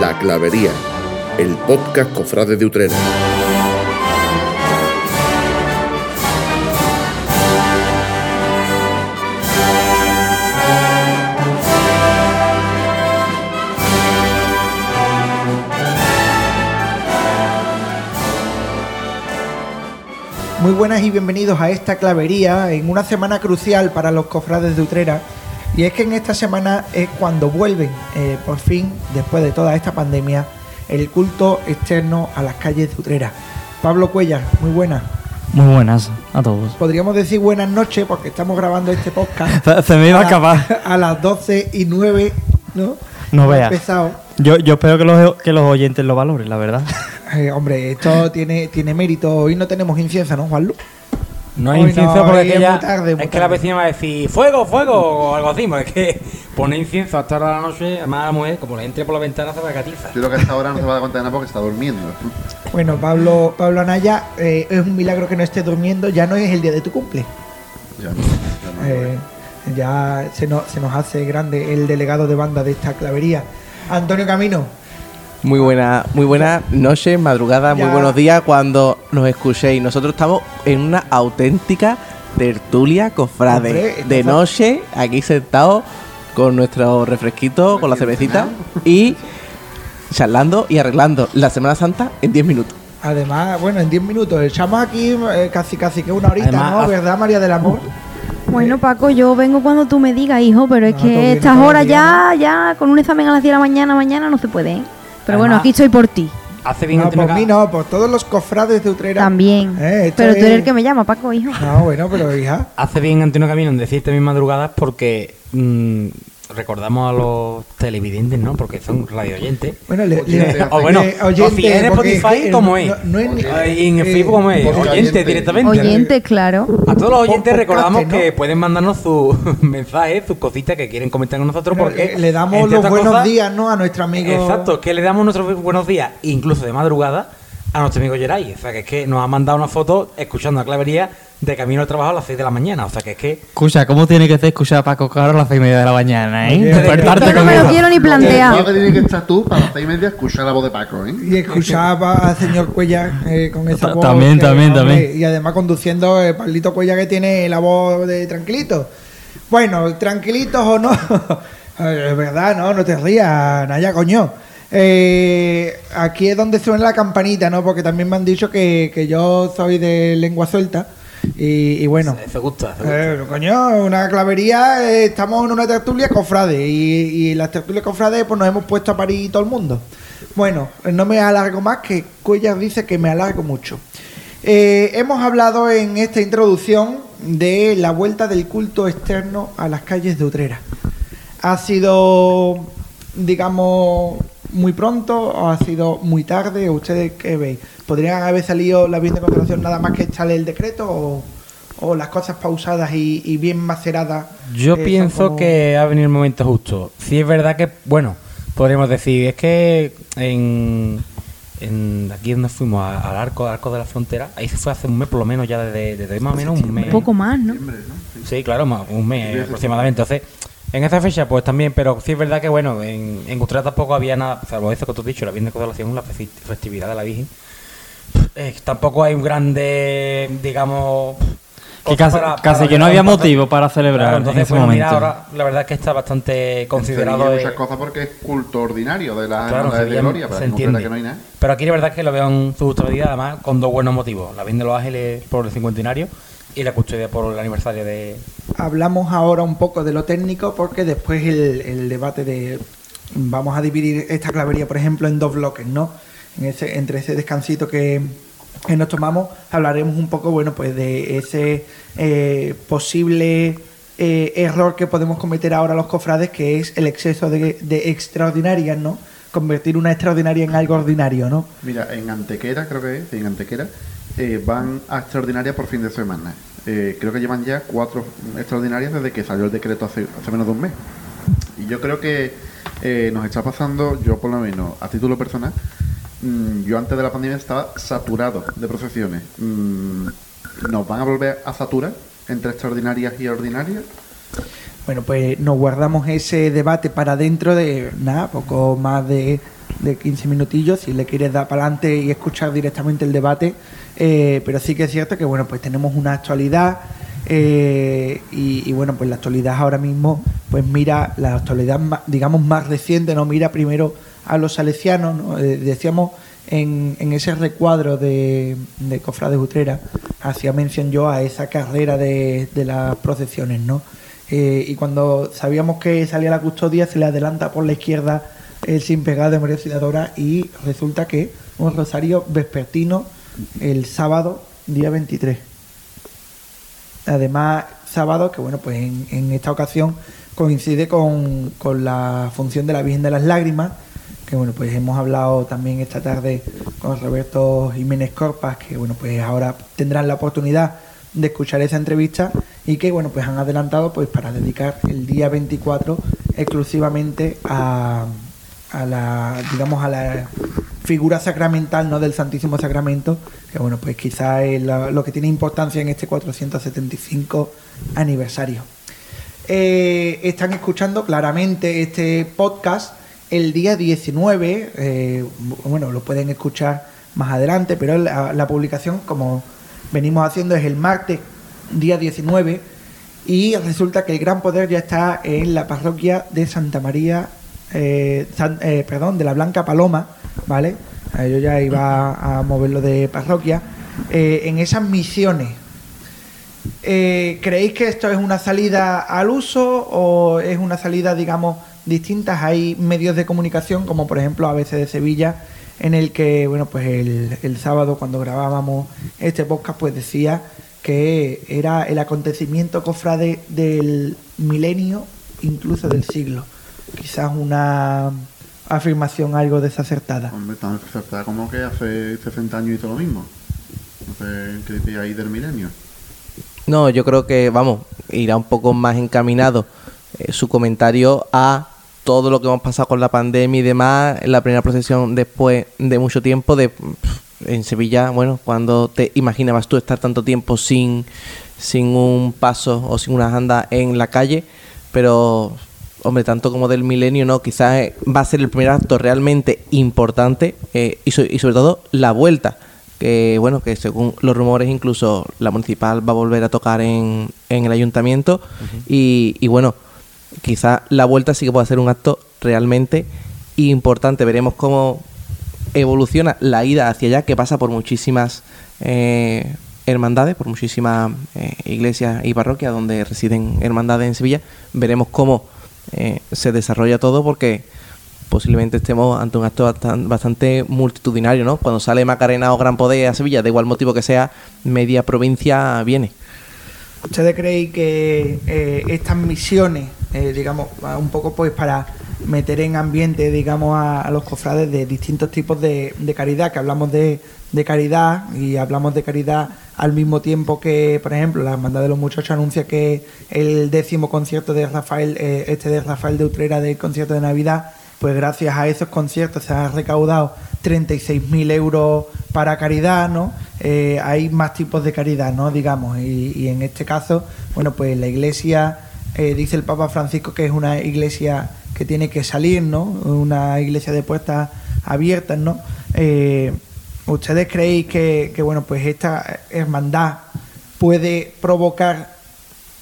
La Clavería, el podcast Cofrades de Utrera. Muy buenas y bienvenidos a esta clavería en una semana crucial para los cofrades de Utrera. Y es que en esta semana es cuando vuelven, eh, por fin, después de toda esta pandemia, el culto externo a las calles de Utrera. Pablo Cuellar, muy buenas. Muy buenas a todos. Podríamos decir buenas noches porque estamos grabando este podcast. Se- se me iba a la- acabar. A las 12 y 9, ¿no? No veas. empezado. Yo, yo espero que los, que los oyentes lo valoren, la verdad. Eh, hombre, esto tiene, tiene mérito. Hoy no tenemos incienso, ¿no, Juanlu? No hay incienso no, porque es ya- tarde, es que la vecina va a decir fuego, fuego o algo así, porque es que poner incienso hasta ahora de la noche, además la mujer, como le entre por la ventana se va a catiza. Yo creo que hasta ahora no se va a dar cuenta de nada porque está durmiendo. Bueno, Pablo, Pablo Anaya, eh, es un milagro que no esté durmiendo. Ya no es el día de tu cumple. Ya no, ya no. Eh, ya se nos, se nos hace grande el delegado de banda de esta clavería. Antonio Camino, Muy buena, muy buena noche, madrugada, Ya. muy buenos días cuando nos escuchéis. Nosotros estamos en una auténtica tertulia cofrade. Hombre, de noche, aquí sentados con nuestro refresquito, con la cervecita y charlando y arreglando la Semana Santa en 10 minutos. además, bueno, en 10 minutos. Echamos aquí eh, casi casi que una horita, Además, ¿no? ¿Verdad, María del Amor? Bueno, Paco, yo vengo cuando tú me digas, hijo, pero es No, que estas horas ya, ya, con un examen a las 10 de la mañana, mañana no se puede, ¿eh? Pero bueno, aquí estoy por ti, Hace bien No, por mí no, por todos los cofrades de Utrera. también. Eh, pero tú eres es- el que me llama, Paco, hijo. No, bueno, pero hija. Hace bien Antonio Camino en decirte mis madrugadas porque mm, recordamos a los televidentes, ¿no? Porque son radio oyentes. Bueno, le, Oyente, le- o bueno, oyente, en Spotify, ¿cómo es? no- no en eh, Facebook, ¿cómo es? Oyentes oyente. directamente. Oyentes, claro. A todos los oyentes Podcast, recordamos ¿no? que pueden mandarnos sus mensajes, sus cositas que quieren comentar con nosotros Bueno, porque eh, le damos los buenos cosas, días, ¿no? A nuestro amigo. Exacto, que le damos nuestros buenos días, incluso de madrugada, a nuestro amigo Geray. O sea, que es que nos ha mandado una foto escuchando a Clavería de camino al trabajo a las 6 de la mañana. O sea, que es que. Escucha, ¿cómo tiene que ser escuchar a Paco Caro a las seis y media de la mañana, eh? Despertarte Yo no me lo quiero ni Lo plantear. que tiene que estar tú para las seis y media escuchar la voz de Paco, ¿eh? Y escuchaba al señor Cuellar eh, con esa voz. también, que, también, hombre, también. Y además conduciendo el Pablito Cuellar que tiene la voz de tranquilito. Bueno, tranquilitos o no. Eh, Es verdad, ¿no? No te rías, Naya, coño. Eh, aquí es donde suena la campanita, ¿no? Porque también me han dicho que, que yo soy de lengua suelta. Y, y bueno. Gusta. Eh, coño, una clavería, eh, estamos en una tertulia cofrade y, y las tertulias cofrades pues nos hemos puesto a parir todo el mundo. Bueno, eh, no me alargo más, que Cuellar dice que me alargo mucho. Eh, hemos hablado en esta introducción de la vuelta del culto externo a las calles de Utrera. ¿Ha sido, digamos, muy pronto o ha sido muy tarde? ¿Ustedes qué veis? ¿Podrían haber salido la bien de contratación nada más que echarle el decreto o, o las cosas pausadas y, y bien maceradas? Yo eh, pienso como- que ha venido el momento justo. Sí es verdad que, bueno, podríamos decir, es que en, en aquí donde fuimos, a- al arco, al arco de la frontera, ahí se fue hace un mes por lo menos, ya desde, desde más o menos un mes. Un poco más, ¿no? Sí, claro, más, un mes aproximadamente. Entonces, en esa fecha, pues también, pero sí es verdad que, bueno, en, en Utrera tampoco había nada, salvo eso que tú has dicho, la Virgen de Consolación, la festi- festividad de la Virgen. Eh, tampoco hay un grande, digamos. Que casi, para- casi para- que no había motivo para celebrar Claro, en entonces, ese bueno, momento. mira, ahora la verdad es que está bastante considerado. Eh, muchas cosas porque es culto ordinario de Claro, hermandades de Sevilla gloria, pero en que no hay nada. Pero aquí la verdad es que lo veo en su justa medida, además, con dos buenos motivos. La Virgen de los Ángeles por el cincuentenario y la custodia por el aniversario de... Hablamos ahora un poco de lo técnico porque después el, el debate de... Vamos a dividir esta clavería, por ejemplo, en dos bloques, ¿no? En ese, entre ese descansito que, que nos tomamos, hablaremos un poco, bueno, pues de ese eh, posible eh, error que podemos cometer ahora los cofrades, que es el exceso de, de extraordinarias, ¿no? Convertir una extraordinaria en algo ordinario, ¿no? Mira, en Antequera, creo que es, en Antequera, eh, van a extraordinarias por fin de semana. Eh, creo que llevan ya cuatro extraordinarias desde que salió el decreto hace, hace menos de un mes. Y yo creo que eh, nos está pasando, yo por lo menos a título personal, mm, yo antes de la pandemia estaba saturado de procesiones. Mm, ¿Nos van a volver a saturar entre extraordinarias y ordinarias? Bueno, pues nos guardamos ese debate para dentro de nada, poco más de de 15 minutillos si le quieres dar para adelante y escuchar directamente el debate. Eh, pero sí que es cierto que bueno, pues tenemos una actualidad eh, y, bueno, pues la actualidad ahora mismo, pues mira, la actualidad digamos más reciente, no mira primero a los salesianos, ¿no? Eh, decíamos en, ese recuadro de, de Cofrades Utrera, hacía mención yo a esa carrera de, las procesiones, ¿no? Y cuando sabíamos que salía la custodia, se le adelanta por la izquierda el sin pegado de María Auxiliadora y resulta que un rosario vespertino el sábado, día 23. Además, sábado, que bueno, pues en, esta ocasión coincide con, con la función de la Virgen de las Lágrimas, que bueno, pues hemos hablado también esta tarde con Roberto Jiménez Corpas, que bueno, pues ahora tendrán la oportunidad de escuchar esa entrevista y que bueno, pues han adelantado pues para dedicar el día 24 exclusivamente a, a la, digamos, a la figura sacramental no del Santísimo Sacramento, que bueno, pues quizá es lo que tiene importancia en este 475 aniversario. Eh, están escuchando claramente este podcast el día 19, eh, bueno, lo pueden escuchar más adelante, pero la, la publicación, como venimos haciendo, es el martes, día 19, y resulta que el Gran Poder ya está en la parroquia de Santa María, eh, eh, perdón, de la Blanca Paloma, ¿vale? Eh, Yo ya iba a moverlo de parroquia. En esas misiones, ¿Creéis que esto es una salida al uso o es una salida, digamos, distintas? Hay medios de comunicación, como por ejemplo ABC de Sevilla, en el que, bueno, pues el, el sábado cuando grabábamos este podcast, pues decía que era el acontecimiento cofrade del milenio, incluso del siglo. Quizás una afirmación algo desacertada. Hombre, tan acertada como que hace 60 años hizo lo mismo. No sé qué decía ahí del milenio. No, yo creo que, vamos, irá un poco más encaminado eh, su comentario a todo lo que hemos pasado con la pandemia y demás, en la primera procesión después de mucho tiempo de en Sevilla, bueno, cuando te imaginabas tú estar tanto tiempo sin, sin un paso o sin unas andas en la calle, pero hombre, tanto como del milenio, no, quizás eh, va a ser el primer acto realmente importante eh, y, so- y sobre todo la vuelta que bueno, que según los rumores incluso la municipal va a volver a tocar en, en el ayuntamiento y, y bueno, quizá la vuelta sí que puede ser un acto realmente importante. Veremos cómo evoluciona la ida hacia allá, que pasa por muchísimas eh, hermandades, por muchísimas iglesias y parroquias donde residen hermandades en Sevilla. Veremos cómo eh, se desarrolla todo porque posiblemente estemos ante un acto bastan- bastante multitudinario, ¿no? Cuando sale Macarena o Gran Poder a Sevilla, da igual motivo que sea, media provincia viene. ¿Ustedes creen que eh, estas misiones, eh, digamos, un poco pues para meter en ambiente, digamos, a, los cofrades de distintos tipos de, caridad, que hablamos de, caridad y hablamos de caridad al mismo tiempo que, por ejemplo, la Hermandad de los Muchachos anuncia que el décimo concierto de Rafael, eh, este de Rafael de Utrera del concierto de Navidad, pues gracias a esos conciertos se han recaudado 36.000 euros para caridad, ¿no? Eh, hay más tipos de caridad, ¿no? Digamos, y, y en este caso, bueno, pues la iglesia, eh, dice el Papa Francisco que es una iglesia que tiene que salir, ¿no? Una iglesia de puertas abiertas, ¿no? Eh, ¿Ustedes creéis que, bueno, pues esta hermandad puede provocar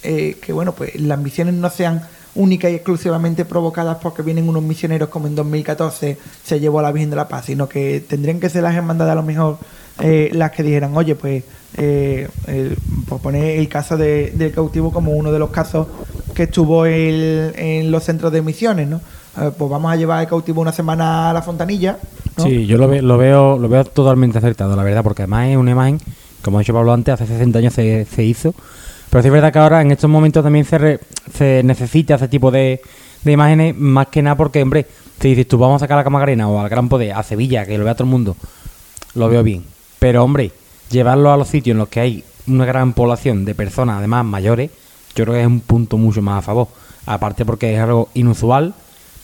eh, que bueno pues las misiones no sean únicas y exclusivamente provocadas porque vienen unos misioneros como en 2014 se llevó a la Virgen de la Paz, sino que tendrían que ser las hermandades a lo mejor eh, las que dijeran, oye, pues eh, el- poner el caso de- del cautivo como uno de los casos que estuvo en los centros de misiones, ¿no? Pues vamos a llevar el cautivo una semana a la fontanilla. Sí, yo lo veo lo veo totalmente acertado, la verdad, porque además es una imagen, como ha dicho Pablo antes, hace 60 años se, se hizo. Pero sí es verdad que ahora, en estos momentos, también se, re- se necesita ese tipo de, de imágenes, más que nada porque, hombre, si dices tú, vamos a sacar a la Camagarena o al Gran Poder, a Sevilla, que lo vea todo el mundo, lo veo bien. Pero, hombre, llevarlo a los sitios en los que hay una gran población de personas, además mayores, yo creo que es un punto mucho más a favor. Aparte porque es algo inusual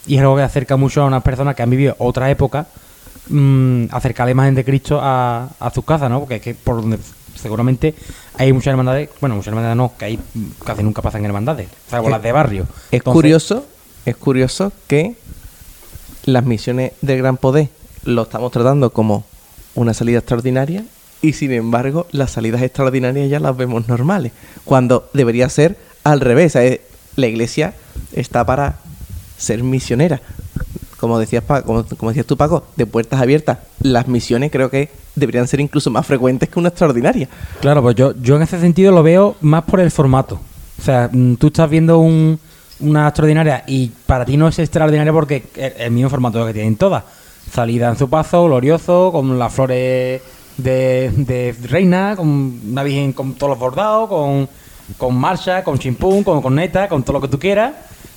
y es algo que acerca mucho a unas personas que han vivido otra época, mm, acercar la imagen de Cristo a, a sus casas, ¿no? Porque es que por donde seguramente hay muchas hermandades, bueno, muchas hermandades no, que hay mm, casi nunca pasan hermandades, salvo Es- las de barrio. Es Entonces, curioso, es curioso que las misiones del Gran Poder lo estamos tratando como una salida extraordinaria y sin embargo las salidas extraordinarias ya las vemos normales, cuando debería ser al revés. La iglesia está para ser misionera. Como decías, como decías tú, Paco, de puertas abiertas, las misiones creo que deberían ser incluso más frecuentes que una extraordinaria. Claro, pues yo, yo en ese sentido lo veo más por el formato. O sea, mm, tú estás viendo un- una extraordinaria y para ti no es extraordinaria porque es el mismo formato que tienen todas. Salida en su paso, glorioso, con las flores de, de reina, con una virgen con todos los bordados, con, con marcha, con chimpún, con corneta, con todo lo que tú quieras.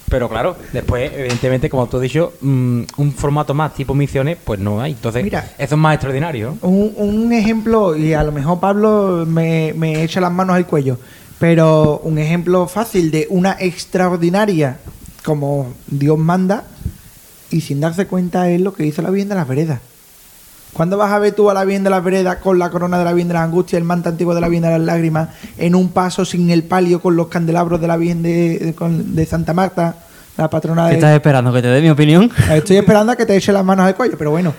Pero claro, después, evidentemente, como tú has dicho, mm, un formato más tipo misiones, pues no hay. Entonces, Mira. eso es más extraordinario. Un, un ejemplo, y a lo mejor Pablo me, me echa las manos al cuello, pero un ejemplo fácil de una extraordinaria como Dios manda y sin darse cuenta es lo que hizo la Virgen de las Veredas. ¿Cuándo vas a ver tú a la Virgen de las Veredas con la corona de la Virgen de las Angustias, el manto antiguo de la Virgen de las Lágrimas, en un paso sin el palio con los candelabros de la Virgen de, de- con- de Santa Marta, la patrona ¿Qué de... estás esperando? ¿Que te dé mi opinión? Estoy esperando a que te eche las manos al cuello, pero bueno,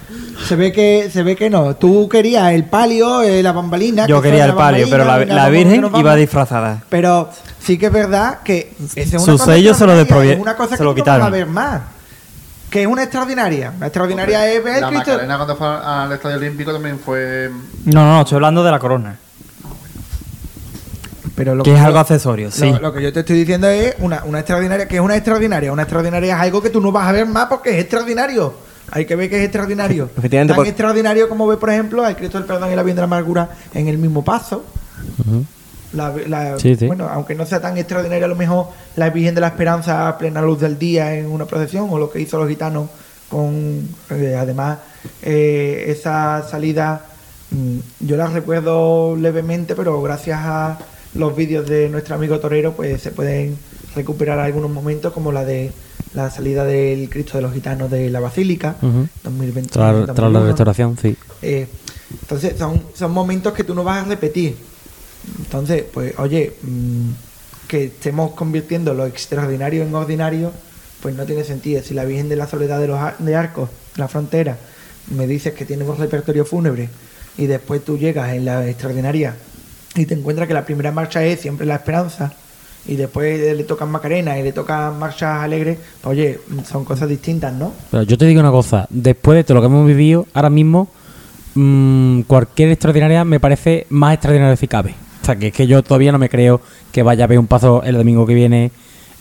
se ve que se ve que no. Tú querías el palio, eh, la bambalina. Yo que quería el palio, pero la, que Virgen iba disfrazada. Pero sí que es verdad que esa es una Su cosa sello se lo extraordinaria, desprovie- es una cosa se que lo no quitaron. vamos a ver más. Que es una extraordinaria. La extraordinaria es ver La Cristo. Macarena cuando fue al Estadio Olímpico también fue... No, no, no, estoy hablando de la corona. Pero lo Que es yo- algo accesorio, lo- sí. Lo, que yo te estoy diciendo es una, una extraordinaria, que es una extraordinaria. Una extraordinaria es algo que tú no vas a ver más porque es extraordinario. Hay que ver que es extraordinario. Efectivamente, Tan por- extraordinario como ve, por ejemplo, al Cristo del Perdón y la Virgen de la Amargura en el mismo paso. La- la- Sí, sí. Bueno, aunque no sea tan extraordinaria, a lo mejor la Virgen de la Esperanza a plena luz del día en una procesión, o lo que hizo los gitanos con, eh, además, eh, esa salida, mm, yo la recuerdo levemente, pero gracias a los vídeos de nuestro amigo Torero, pues se pueden recuperar algunos momentos, como la de la salida del Cristo de los Gitanos de la Basílica, Ujú. 2020. Tras, tras la 2021. restauración, sí. Eh, entonces, son, son momentos que tú no vas a repetir. Entonces, pues, oye, mm, que estemos convirtiendo lo extraordinario en ordinario, pues no tiene sentido. Si la Virgen de la Soledad de los Ar- de Arcos, la frontera, me dices que tiene un repertorio fúnebre y después tú llegas en la extraordinaria y te encuentras que la primera marcha es siempre la esperanza y después le tocan Macarena y le tocan marchas alegres, pues, oye, son cosas distintas, ¿no? Pero yo te digo una cosa, después de todo lo que hemos vivido, ahora mismo mm, cualquier extraordinaria me parece más extraordinaria si cabe. O que es que yo todavía no me creo que vaya a haber un paso el domingo que viene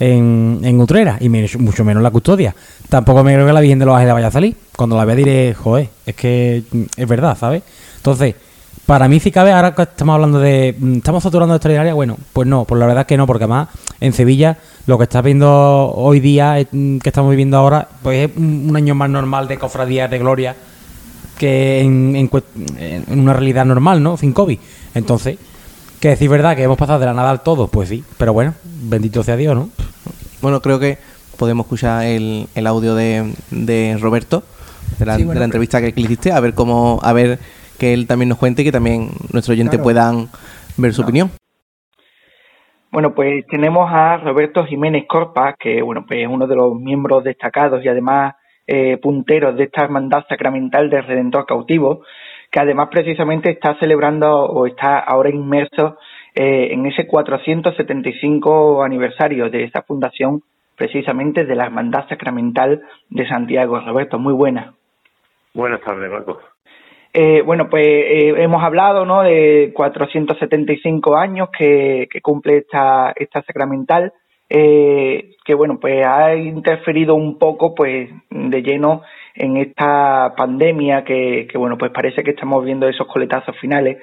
en, en Utrera, y mucho menos la custodia. Tampoco me creo que la Virgen de los Ángeles vaya a salir. Cuando la vea diré, joder, es que mm, es verdad, ¿sabes? Entonces, para mí si cabe, ahora que estamos hablando de... mm, ¿Estamos saturando de extraordinaria? Bueno, pues no, pues la verdad es que no, porque además en Sevilla lo que estás viendo hoy día, eh, mm, que estamos viviendo ahora, pues es un año más normal de cofradías de gloria que en, en en una realidad normal, ¿no? Sin COVID. Entonces, que decir verdad que hemos pasado de la nada al todo, pues sí, pero bueno, bendito sea Dios, ¿no? Bueno, creo que podemos escuchar el, el audio de, de Roberto, de la, Sí, bueno, de la entrevista que le hiciste, a ver cómo, a ver que él también nos cuente y que también nuestros oyentes Claro. puedan ver su opinión. Bueno, pues tenemos a Roberto Jiménez Corpa, que bueno, pues es uno de los miembros destacados y además eh, punteros de esta hermandad sacramental del Redentor cautivo, que además precisamente está celebrando o está ahora inmerso eh, en ese 475 aniversario de esa fundación precisamente de la hermandad sacramental de Santiago. Roberto, muy buena. Buenas tardes, Marco. Eh, bueno, pues eh, hemos hablado ¿no? de 475 años que, que cumple esta, esta sacramental, eh, que bueno, pues ha interferido un poco pues de lleno en esta pandemia que, que bueno, pues parece que estamos viendo esos coletazos finales.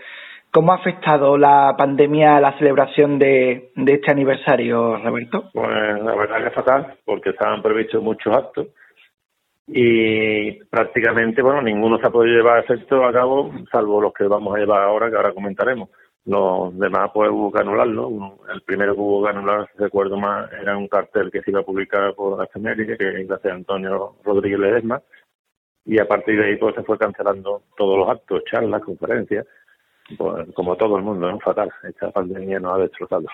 ¿Cómo ha afectado la pandemia a la celebración de, de este aniversario, Roberto? Pues la verdad que es fatal, porque estaban previstos muchos actos y prácticamente, bueno, ninguno se ha podido llevar a efecto a cabo, salvo los que vamos a llevar ahora, que ahora comentaremos. Los demás, pues hubo que anularlo. El primero que hubo que anular, si recuerdo más, era un cartel que se iba a publicar por la efeméride, que gracias a Antonio Rodríguez Ledesma. Y a partir de ahí, pues se fue cancelando todos los actos, charlas, conferencias, pues, como todo el mundo, ¿no? Fatal. Esta pandemia nos ha destrozado.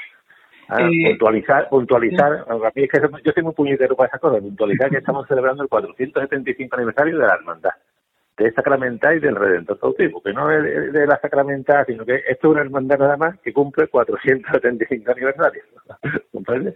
Ah, Eh, puntualizar, puntualizar, a mí es que yo soy muy puñetero para esas cosas, puntualizar que estamos celebrando el 475 aniversario de la hermandad, de Sacramental y del Redentor Cautivo, que no es de, la Sacramental, sino que esto es una hermandad nada más que cumple 475 aniversarios. ¿Comprendes?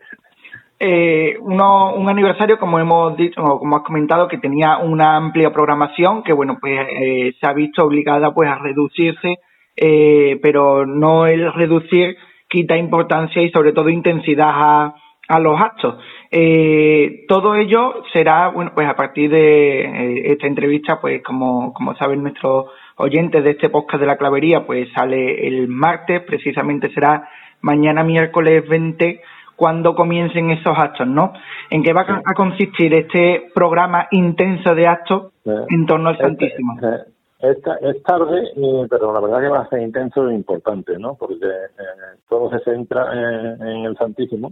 Eh, uno- un aniversario, como hemos dicho, o como has comentado, que tenía una amplia programación, que bueno, pues eh, se ha visto obligada pues a reducirse, eh, pero no el reducir quita importancia y sobre todo intensidad a, a los actos. Eh, todo ello será, bueno, pues a partir de eh, esta entrevista, pues como, como saben nuestros oyentes de este podcast de la clavería, pues sale el martes, precisamente será mañana miércoles 20 cuando comiencen esos actos, ¿no? ¿En qué va a- a consistir este programa intenso de actos en torno al Santísimo? Eh, Esta, es tarde, eh, pero la verdad que va a ser intenso e importante, ¿no? Porque eh, todo se centra en el Santísimo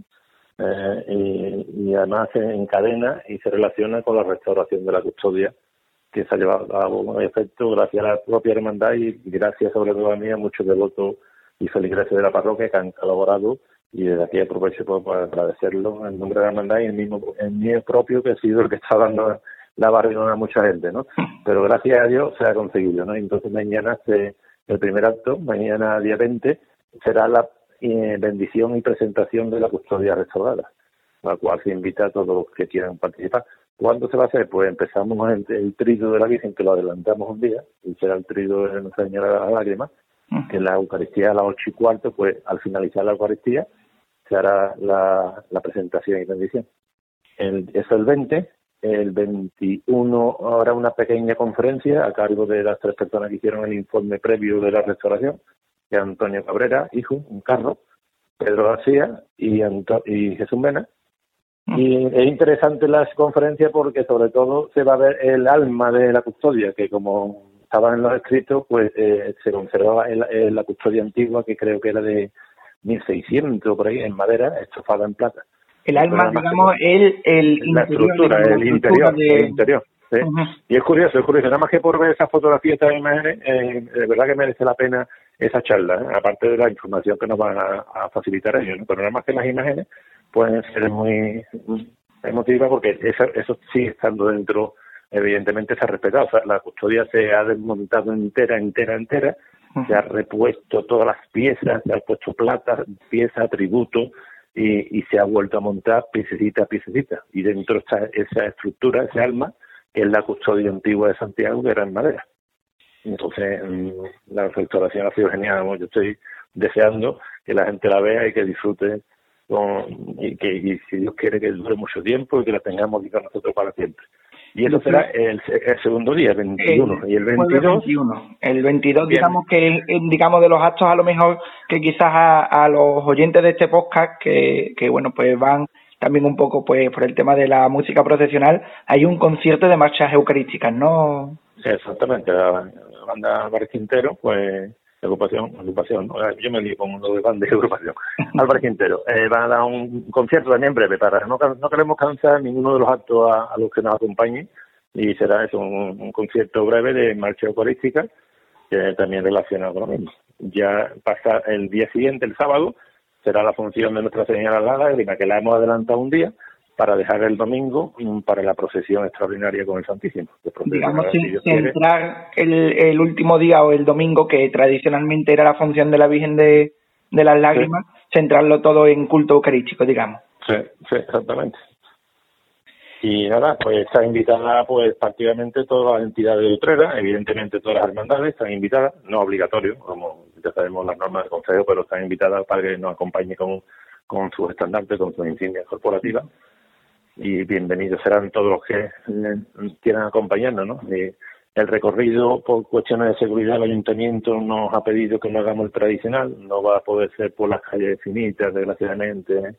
eh, y, y además se encadena y se relaciona con la restauración de la custodia que se ha llevado a cabo en efecto gracias a la propia hermandad y gracias sobre todo a mí a muchos devotos y feligreses de la parroquia que han colaborado y desde aquí aprovecho pues, para agradecerlo en nombre de la hermandad y el mismo el mío propio que ha sido el que está dando la barrigona a mucha gente, ¿no? Pero gracias a Dios se ha conseguido, ¿no? Entonces mañana se, el primer acto, mañana día 20, será la eh, bendición y presentación de la custodia restaurada, la cual se invita a todos los que quieran participar. ¿Cuándo se va a hacer? Pues empezamos el, el trido de la Virgen, que lo adelantamos un día, y será el trido de Nuestra Señora de las Lágrimas, que la Eucaristía a las ocho y cuarto, pues al finalizar la Eucaristía se hará la, la presentación y bendición. El, eso el 20, el 21 habrá una pequeña conferencia a cargo de las tres personas que hicieron el informe previo de la restauración, que es Antonio Cabrera, hijo, un carro, Pedro García y, Anto- y Jesús Mena. Y es interesante la conferencia porque sobre todo se va a ver el alma de la custodia, que como estaba en los escritos, pues eh, se conservaba en la, en la custodia antigua, que creo que era de 1600 por ahí, en madera, estofada en plata. El alma, digamos, el, el la interior, estructura, el interior, de- el interior. sí. Y es curioso, es curioso. Nada más que por ver esas fotografías, estas imágenes, eh, de verdad que merece la pena esa charla, ¿eh? aparte de la información que nos van a, a facilitar ellos. ¿no? Pero nada más que las imágenes pueden ser muy emotivas porque eso, eso sigue estando dentro, evidentemente se ha respetado. O sea, la custodia se ha desmontado entera, entera, entera. Se ha repuesto todas las piezas, se ha puesto plata, pieza, atributo, y, y se ha vuelto a montar piececita a piececita. Y dentro está esa estructura, ese alma, que es la custodia antigua de Santiago, que era en madera. Entonces, mm, la restauración ha sido genial. ¿no? Yo estoy deseando que la gente la vea y que disfrute con, y que, y si Dios quiere, que dure mucho tiempo y que la tengamos aquí con nosotros para siempre. Y eso será el, el segundo día, el 21. y el jueves 22, 21. El 22, Bien. digamos que es, eh, digamos de los actos a lo mejor que quizás a, a los oyentes de este podcast que, que bueno, pues van también un poco pues por el tema de la música procesional, hay un concierto de marchas eucarísticas, ¿no? Exactamente, la, banda Álvarez Quintero, pues, agrupación, agrupación, yo me lío con uno de banda y agrupación. Álvarez Quintero, eh, van a dar un concierto también breve, para no, no queremos cansar ninguno de los actos a, los que nos acompañen, y será eso, un, concierto breve de marcha eucarística, que también relacionado con lo mismo. Ya pasa el día siguiente, el sábado, será la función de Nuestra Señora Lágrima, que la hemos adelantado un día, para dejar el domingo para la procesión extraordinaria con el Santísimo. Digamos, si sin centrar el, el último día o el domingo, que tradicionalmente era la función de la Virgen de, de las Lágrimas, centrarlo todo en culto eucarístico, digamos. Sí, sí, exactamente. Y nada, pues está invitada pues prácticamente todas las entidades de Utrera, evidentemente todas las hermandades están invitadas, no obligatorio, como ya sabemos las normas del Consejo, pero están invitadas para que nos acompañe con, con sus estandartes, con sus insignias corporativas. Y bienvenidos serán todos los que eh, quieran acompañarnos, ¿no? Y el recorrido, por cuestiones de seguridad, el ayuntamiento nos ha pedido que no hagamos el tradicional, no va a poder ser por las calles finitas, desgraciadamente,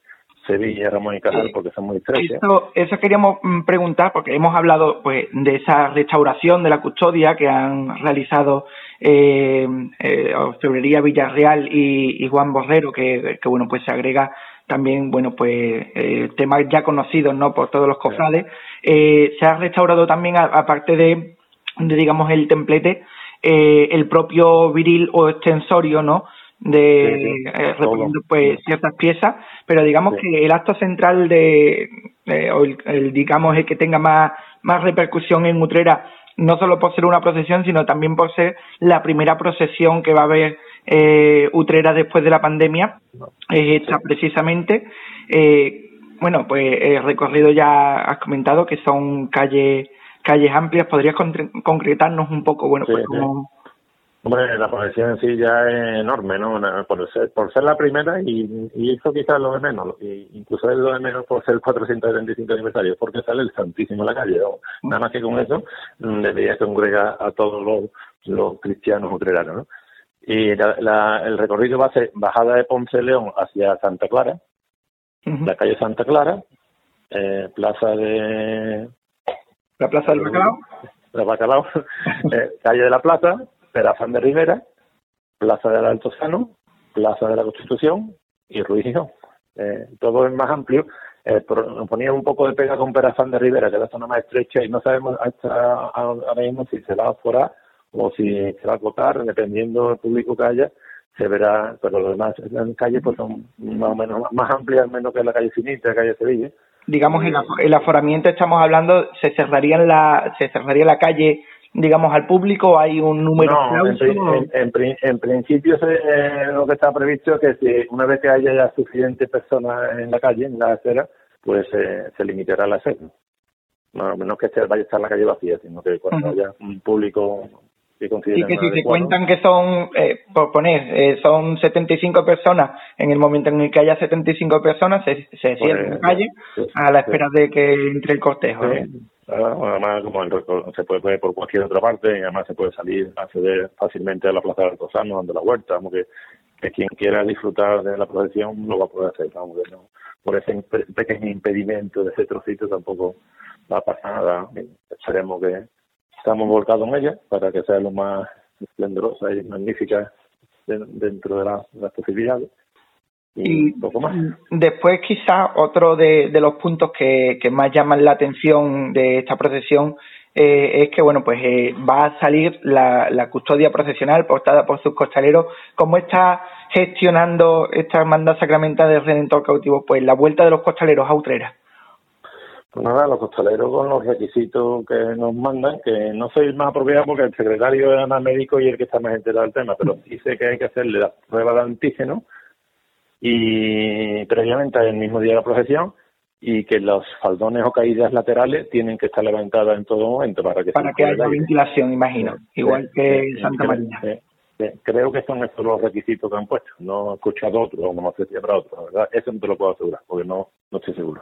Sevilla, Ramón y Cajal, porque son muy estrechas. Eso, eso queríamos mm, preguntar, porque hemos hablado pues de esa restauración de la custodia que han realizado eh, eh, Villarreal y, y Juan Borrero, que, que, bueno pues se agrega también bueno pues eh, temas ya conocidos no por todos los cofrades. Eh, se ha restaurado también, aparte de, de, digamos el templete, eh, el propio viril o extensorio, ¿no? de Sí, sí, eh, reponiendo, pues ciertas piezas, pero digamos que el acto central de eh, o el, el, digamos el que tenga más más repercusión en Utrera no solo por ser una procesión, sino también por ser la primera procesión que va a haber eh, Utrera después de la pandemia, es esta precisamente. Eh, bueno, pues el recorrido ya has comentado que son calles calles amplias. ¿Podrías concretarnos un poco, bueno, Sí, pues sí. cómo, Hombre, la procesión en sí ya es enorme, ¿no? Por ser, por ser la primera y, y eso quizás lo de menos, y incluso es lo de menos por ser el 475 aniversario, porque sale el Santísimo en la calle. ¿no? Nada más que con eso mm, debería congregar a todos los, los cristianos utreranos, ¿no? Y la- la- el recorrido va a ser bajada de Ponce León hacia Santa Clara, la calle Santa Clara, eh, plaza de la Plaza del Bacalao? la Bacalao, eh, calle de la Plaza, Perazán de Rivera, Plaza del Alto Sano, Plaza de la Constitución y Ruiz Gijón. Eh, todo es más amplio. Eh, ponía un poco de pega con Perazán de Rivera, que es la zona más estrecha, y no sabemos hasta ahora mismo si se va a aforar o si se va a acotar, dependiendo del público que haya, se verá, pero los demás las calles pues son más o menos más amplias, menos que la calle Finita, la calle Sevilla. digamos el, el aforamiento estamos hablando se cerraría en la se cerraría la calle digamos al público hay un número No, en, en, en pri- en principio se- eh, lo que está previsto es que si una vez que haya ya suficientes personas en la calle, en la acera, pues eh, se limitará la acera. No, no que vaya a estar la calle vacía, sino que cuando haya un público que y considere que si se cuentan que son eh, por poner eh, son 75 personas en el momento en el que haya 75 personas se, se cierra la calle a la espera de que entre el cortejo ¿no? además, como el reco- se puede ver por cualquier otra parte, y además se puede salir, acceder fácilmente a la Plaza del Altozano, dando la vuelta, vamos que, que quien quiera disfrutar de la procesión lo va a poder hacer, vamos que no, por ese pequeño impedimento de ese trocito tampoco va a pasar nada, esperemos que estamos volcados en ella para que sea lo más esplendorosa y magnífica de- dentro de, la- de las posibilidades y, Y- poco más. Después, quizás otro de, de los puntos que, que más llaman la atención de esta procesión eh, es que, bueno, pues eh, va a salir la, la custodia procesional portada por sus costaleros. ¿Cómo está gestionando esta hermandad sacramental del Redentor cautivo? Pues la vuelta de los costaleros a Utrera. Pues nada, los costaleros con los requisitos que nos mandan, que no soy más apropiado porque el secretario es más médico y el que está más enterado del tema, pero sí sé que hay que hacerle la prueba de antígeno y previamente el mismo día de la procesión y que los faldones o caídas laterales tienen que estar levantadas en todo momento para que Para que haya ventilación, imagino. Igual Sí, que sí, Santa Marina. sí, sí. Creo que son estos los requisitos que han puesto. No he escuchado otros, o no sé si habrá otros, la ¿verdad? Eso no te lo puedo asegurar, porque no, no estoy seguro.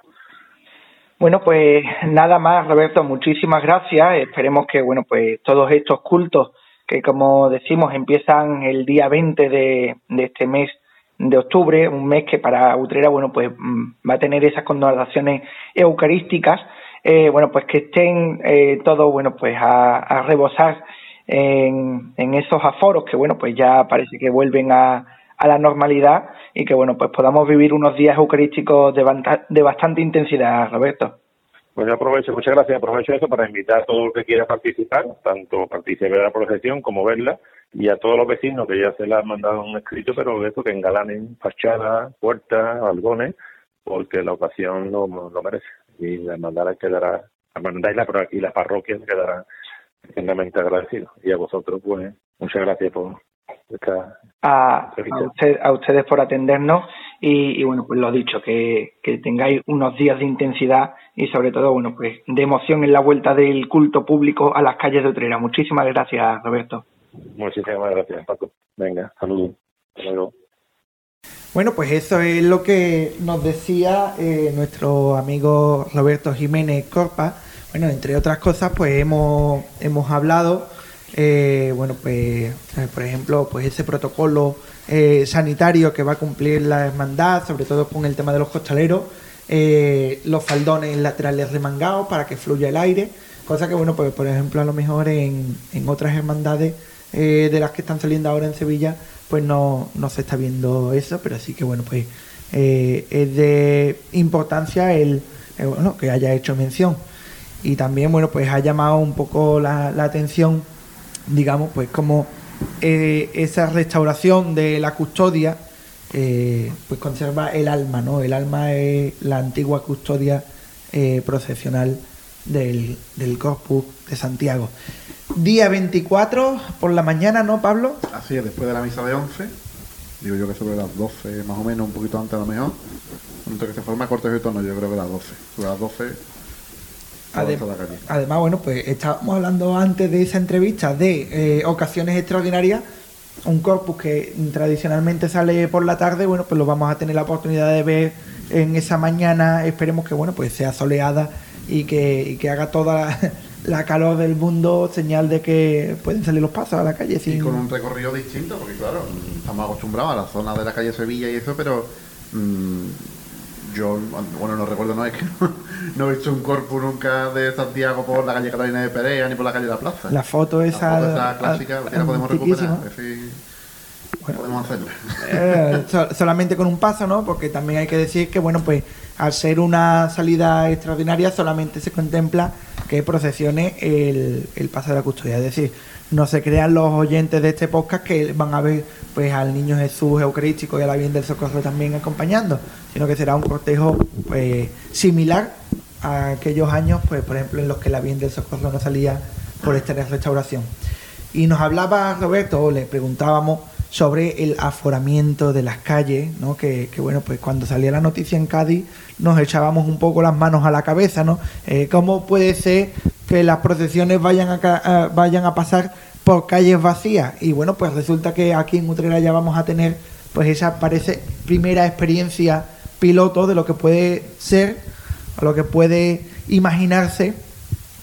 Bueno, pues nada más, Roberto, muchísimas gracias. Esperemos que, bueno, pues todos estos cultos que, como decimos, empiezan el día 20 de, de este mes de octubre, un mes que para Utrera, bueno, pues mm, va a tener esas connotaciones eucarísticas, eh, bueno, pues que estén eh, todos, bueno, pues a, a rebosar en, en esos aforos que, bueno, pues ya parece que vuelven a, a la normalidad y que, bueno, pues podamos vivir unos días eucarísticos de, bastante intensidad, Roberto. Pues yo aprovecho, muchas gracias, aprovecho eso para invitar a todo el que quiera participar, tanto participar de la procesión como verla, y a todos los vecinos que ya se les han mandado un escrito, pero eso que engalanen fachadas, puertas, balcones, porque la ocasión lo, lo merece. Y la hermandad quedará, la hermandad y la, y la parroquia quedará eternamente agradecidos. Y a vosotros, pues, muchas gracias por a, a, usted- a ustedes por atendernos y, y, bueno, pues lo dicho, que, que tengáis unos días de intensidad y sobre todo, bueno, pues de emoción en la vuelta del culto público a las calles de Utrera. Muchísimas gracias, Roberto. Muchísimas gracias, Paco. Venga, saludos. Hasta luego. Bueno, pues eso es lo que nos decía eh, nuestro amigo Roberto Jiménez Corpa. Bueno, entre otras cosas, pues hemos, hemos hablado, eh, bueno, pues, por ejemplo, pues ese protocolo eh, sanitario que va a cumplir la hermandad, sobre todo con el tema de los costaleros, eh, los faldones laterales remangados para que fluya el aire, cosa que, bueno, pues por ejemplo, a lo mejor en, en otras hermandades de las que están saliendo ahora en Sevilla, pues no, no se está viendo eso, pero sí que bueno, pues es de importancia el bueno, que haya hecho mención. Y también, bueno, pues ha llamado un poco la, la atención, digamos, pues como eh, esa restauración de la custodia, eh, pues conserva el alma, ¿no? El alma es la antigua custodia eh, procesional del, del Corpus de Santiago. Día 24 por la mañana, ¿no, Pablo? Así es, después de la misa de 11, digo yo que sobre las 12 más o menos, un poquito antes a lo mejor, que se forma cortejo y tono, yo creo que las 12. Sobre las 12 se Adem-. Además, bueno, pues estábamos hablando antes de esa entrevista de eh, ocasiones extraordinarias. Un corpus que tradicionalmente sale por la tarde, bueno, pues lo vamos a tener la oportunidad de ver en esa mañana. Esperemos que, bueno, pues sea soleada y que, y que haga toda la, la calor del mundo señal de que pueden salir los pasos a la calle Y sin. con un recorrido distinto, porque claro, estamos acostumbrados a la zona de la calle Sevilla y eso, pero mm, yo, bueno, no recuerdo, no es que no, no he visto un corpus nunca de Santiago por la calle Catalina de Perea ni por la calle de la Plaza. La foto esa, La foto esa clásica, que la podemos recuperar, podemos hacerla. Eh, so- solamente con un paso, ¿no? Porque también hay que decir que, bueno, pues al ser una salida extraordinaria solamente se contempla que procesione el, el paso de la custodia. Es decir, no se crean los oyentes de este podcast que van a ver pues al niño Jesús Eucarístico y a la Virgen del Socorro también acompañando, sino que será un cortejo pues similar a aquellos años, pues por ejemplo, en los que la Virgen del Socorro no salía por esta restauración. Y nos hablaba Roberto, o le preguntábamos sobre el aforamiento de las calles, ¿no? Que, que, bueno, pues cuando salía la noticia en Cádiz nos echábamos un poco las manos a la cabeza, ¿no? Eh, ¿Cómo puede ser que las procesiones vayan a, vayan a pasar por calles vacías? Y bueno, pues resulta que aquí en Utrera ya vamos a tener pues esa parece primera experiencia piloto de lo que puede ser, lo que puede imaginarse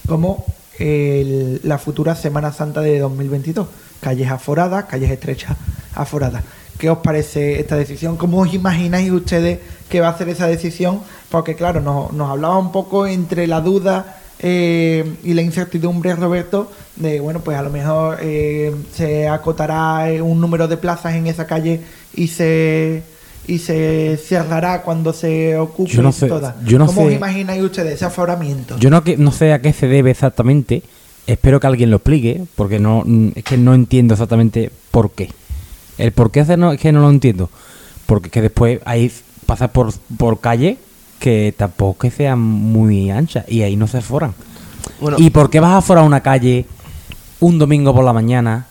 como el- la futura Semana Santa de 2022. Calles aforadas, calles estrechas aforadas. ¿Qué os parece esta decisión? ¿Cómo os imagináis ustedes que va a ser esa decisión? Porque claro, nos, nos hablaba un poco entre la duda eh, y la incertidumbre, Roberto, de, bueno, pues a lo mejor eh, se acotará eh, un número de plazas en esa calle y se y se cerrará cuando se ocupe Yo no sé- toda. yo no ¿Cómo os imagináis ustedes ese aforamiento? Yo no, que, no sé a qué se debe exactamente. Espero que alguien lo explique, porque no es que no entiendo exactamente por qué. El por qué hacer no, es que no lo entiendo. Porque es que después ahí pasas por, por calle que tampoco que sean muy anchas y ahí no se foran. Bueno, ¿Y por qué vas a forar una calle un domingo por la mañana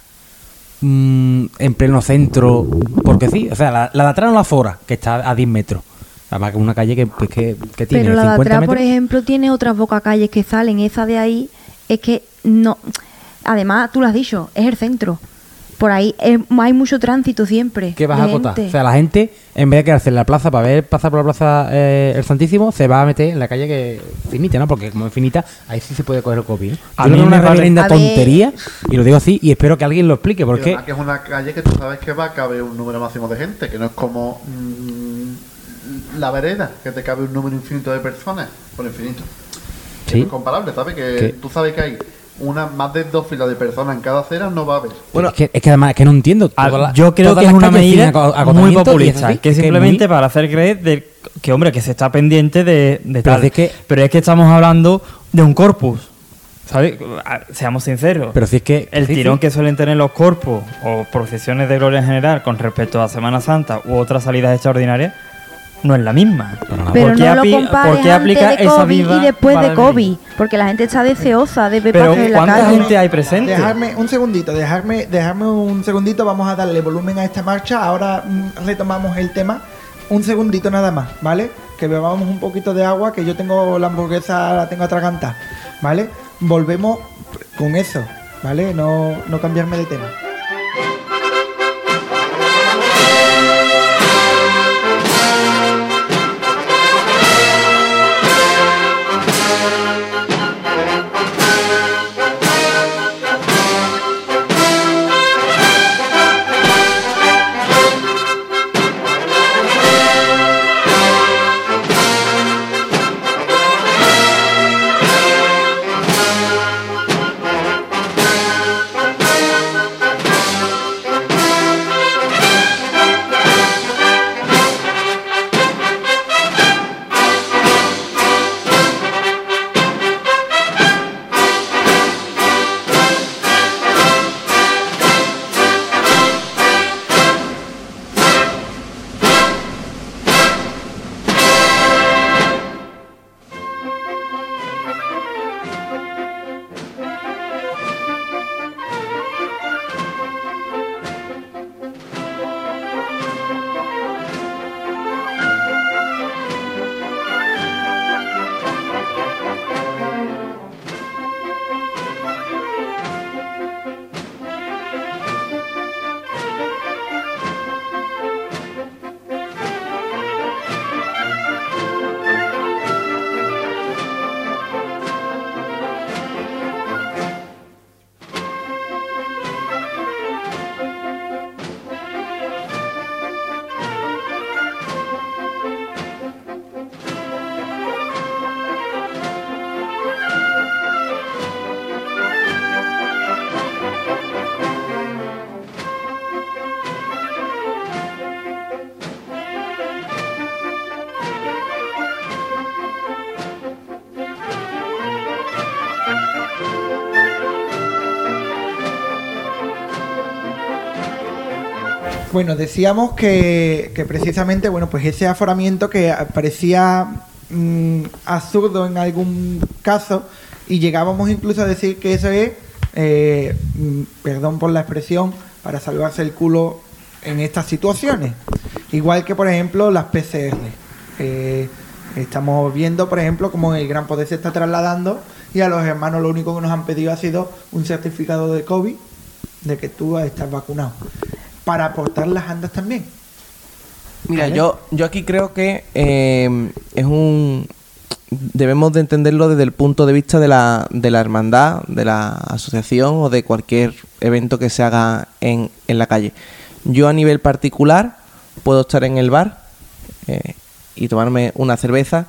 mm, en pleno centro? Porque sí, o sea, la, la de atrás no la fora, que está a 10 metros. Además que es una calle que, pues, que, que tiene Pero la de 50 atrás, por ejemplo, tiene otras bocacalles que salen. Esa de ahí es que no. Además, tú lo has dicho, es el centro. Por ahí eh, hay mucho tránsito siempre. ¿Qué vas a acotar? O sea, la gente, en vez de quedarse en la plaza para ver pasar por la plaza eh, el Santísimo, se va a meter en la calle que finita, ¿no? Porque como es finita, ahí sí se puede coger el. ¿no? A mí una reverenda tontería, y lo digo así, y espero que alguien lo explique, porque que es una calle que tú sabes que va a caber un número máximo de gente, que no es como mm, la vereda, que te cabe un número infinito de personas, por infinito. Sí. no es comparable, ¿sabes? Que ¿Qué? tú sabes que hay una más de dos filas de personas en cada acera, no va a haber. Bueno, es, que, es que además es que no entiendo. Ah, yo creo que es una medida muy populista, así, que es simplemente muy- para hacer creer de que, hombre, que se está pendiente de, de Pero tal. es que- Pero es que estamos hablando de un corpus, ¿sabes? Seamos sinceros. Pero si es que... el sí, tirón sí. que suelen tener los corpus o procesiones de gloria en general con respecto a Semana Santa u otras salidas extraordinarias no es la misma. Pero ¿Por qué no lo api- compares por qué aplica antes de esa COVID viva y después de COVID. Porque la gente está deseosa de ver Pero la ¿cuánta calle. gente hay presente? Dejarme un segundito, dejarme, dejarme un segundito, vamos a darle volumen a esta marcha. Ahora mm, retomamos el tema. Un segundito nada más, ¿vale? Que bebamos un poquito de agua, que yo tengo la hamburguesa, la tengo atragantada, ¿vale? Volvemos con eso, ¿vale? No, no cambiarme de tema. Bueno, decíamos que, que precisamente, bueno, pues ese aforamiento que parecía mm, absurdo en algún caso y llegábamos incluso a decir que eso es, eh, mm, perdón por la expresión, para salvarse el culo en estas situaciones. Igual que, por ejemplo, las PCR. Eh, estamos viendo, por ejemplo, cómo el Gran Poder se está trasladando y a los hermanos lo único que nos han pedido ha sido un certificado de COVID de que tú estás vacunado. Para aportar las andas también. Mira, ¿Vale? yo, yo aquí creo que eh, es un... Debemos de entenderlo desde el punto de vista de la, de la hermandad, de la asociación o de cualquier evento que se haga en, en la calle. Yo a nivel particular puedo estar en el bar eh, y tomarme una cerveza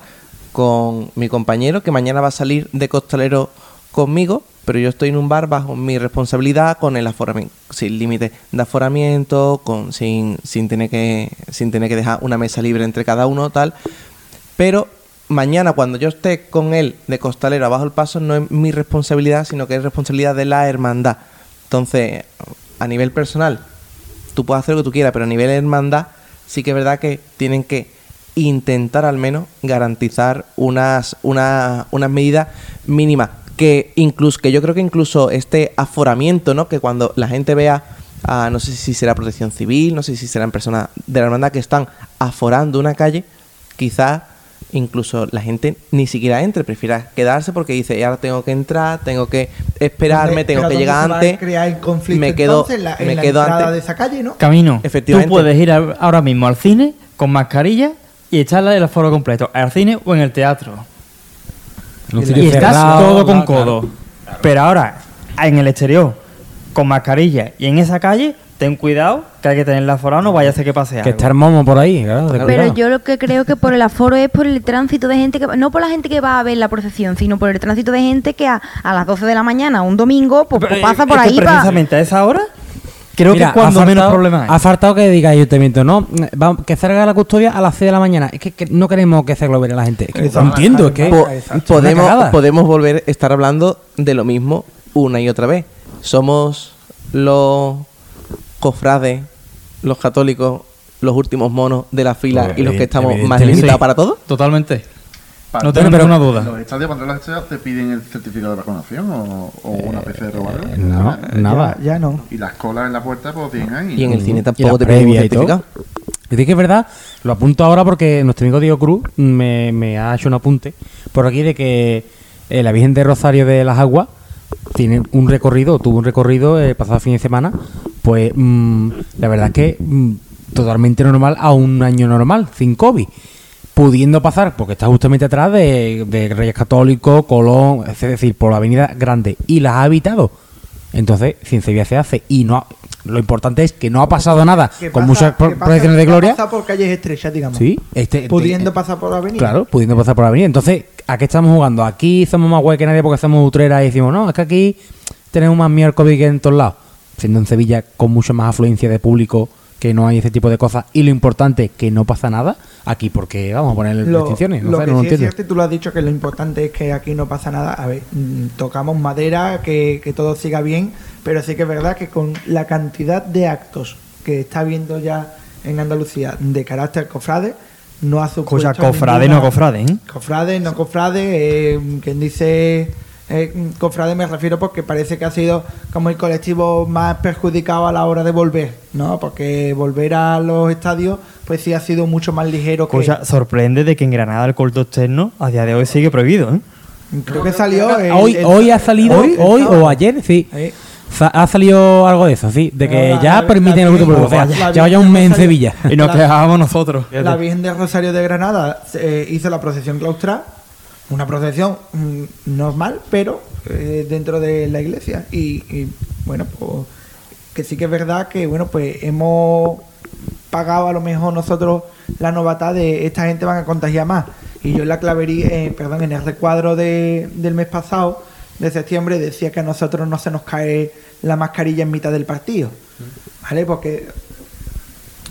con mi compañero que mañana va a salir de costalero conmigo, pero yo estoy en un bar bajo mi responsabilidad con el aforamiento, sin límite de aforamiento, con, sin, sin, tener que, sin tener que dejar una mesa libre entre cada uno, tal. Pero mañana cuando yo esté con él de costalero abajo el paso no es mi responsabilidad, sino que es responsabilidad de la hermandad. Entonces, a nivel personal, tú puedes hacer lo que tú quieras, pero a nivel hermandad sí que es verdad que tienen que intentar al menos garantizar unas, una- unas medidas mínimas que incluso que yo creo que incluso este aforamiento, ¿no? Que cuando la gente vea a, no sé si será protección civil, no sé si serán personas de la hermandad que están aforando una calle, quizás incluso la gente ni siquiera entre, prefiera quedarse porque dice, "Y ahora tengo que entrar, tengo que esperarme, ¿Dónde- tengo pero que llegar se va a antes, crear el conflicto me quedo, entonces en la, en me la quedo entrada antes. de esa calle, ¿no? Camino. Efectivamente. Tú puedes ir a- ahora mismo al cine con mascarilla y echarla el aforo completo, al cine o en el teatro. En un Y estás cerrado, todo con claro, codo. Pero ahora, en el exterior, con mascarilla y en esa calle, ten cuidado que hay que tenerla aforado, no vaya a ser que pase Que el momo por ahí, claro. Pero cuidado. yo lo que creo que por el aforo es por el tránsito de gente que no por la gente que va a ver la procesión, sino por el tránsito de gente que a, a las 12 de la mañana, un domingo, pues, pues Pero, pasa eh, por ahí pa- precisamente a esa hora, creo Mira, que es cuando ha menos faltado- problemas hay. Ha faltado que diga ayuntamiento, no, va- que salga la custodia a las 6 de la mañana. Es que, que no queremos que se aglomere la gente. Es que Exacto. no entiendo, es que Po- podemos, podemos volver a estar hablando de lo mismo una y otra vez. Somos los cofrades, los católicos, los últimos monos de la fila Pues, y los que estamos más limitados para todo. Totalmente. Para- No tengo pero- ninguna duda. ¿Los estadios, cuando los estadios te piden el certificado de vacunación o, o una PCR o algo? Eh, no, nada. Ya, ya no. Y las colas en la puerta, pues tienen ahí. Y en el cine tampoco te piden un certificado. Yo digo que es verdad, lo apunto ahora porque nuestro amigo Diego Cruz me, me ha hecho un apunte por aquí de que eh, la Virgen de Rosario de las Aguas tiene un recorrido, tuvo un recorrido el pasado fin de semana, pues mm, la verdad es que mm, totalmente normal a un año normal, sin COVID. Pudiendo pasar, porque está justamente atrás de, de Reyes Católicos, Colón, es decir, por la avenida grande, y las ha habitado. Entonces, Sevilla se hace. Y no ha- lo importante es que no ha pasado nada ¿Qué con pasa- muchas pasa- proyecciones de gloria. pasado por calles estrechas, digamos. Sí, este, Pudiendo este- pasar por la avenida. Claro, pudiendo pasar por la avenida. Entonces, ¿a qué estamos jugando? Aquí somos más guay que nadie porque somos utreras y decimos, no, es que aquí tenemos más miércoles que en todos lados. Siendo en Sevilla con mucha más afluencia de público, que no hay ese tipo de cosas. Y lo importante, que no pasa nada aquí porque vamos a poner Lo, restricciones. No lo sé, que no lo sí es entiendo. cierto, y tú lo has dicho, que lo importante es que aquí no pasa nada. A ver, mm, tocamos madera, que, que todo siga bien, pero sí que es verdad que con la cantidad de actos que está habiendo ya en Andalucía de carácter cofrade, no ha supuesto Cosa cofrade, ninguna- no cofrade, ¿eh? Cofrade, no cofrade, eh, quien dice eh, cofrade me refiero porque parece que ha sido como el colectivo más perjudicado a la hora de volver, ¿no? Porque volver a los estadios pues sí ha sido mucho más ligero que... Cosa sorprende de que en Granada el culto externo a día de hoy sigue prohibido, ¿eh? Creo que salió... el- hoy, el- hoy ha salido, hoy, o ayer, sí. Ha salido algo de eso, sí. De que La- ya la- permiten la el público. O sea, ya vaya un mes en Sevilla. Y nos quejábamos nosotros. La Virgen de Rosario de Granada eh, hizo la procesión claustral, una procesión mm, normal, pero eh, dentro de la iglesia. Y, y, bueno, pues que sí que es verdad que bueno, pues hemos pagado a lo mejor nosotros la novatad de esta gente van a contagiar más. Y yo en la clavería, eh, perdón, en el recuadro de- del mes pasado, de septiembre, decía que a nosotros no se nos cae la mascarilla en mitad del partido. ¿Vale? Porque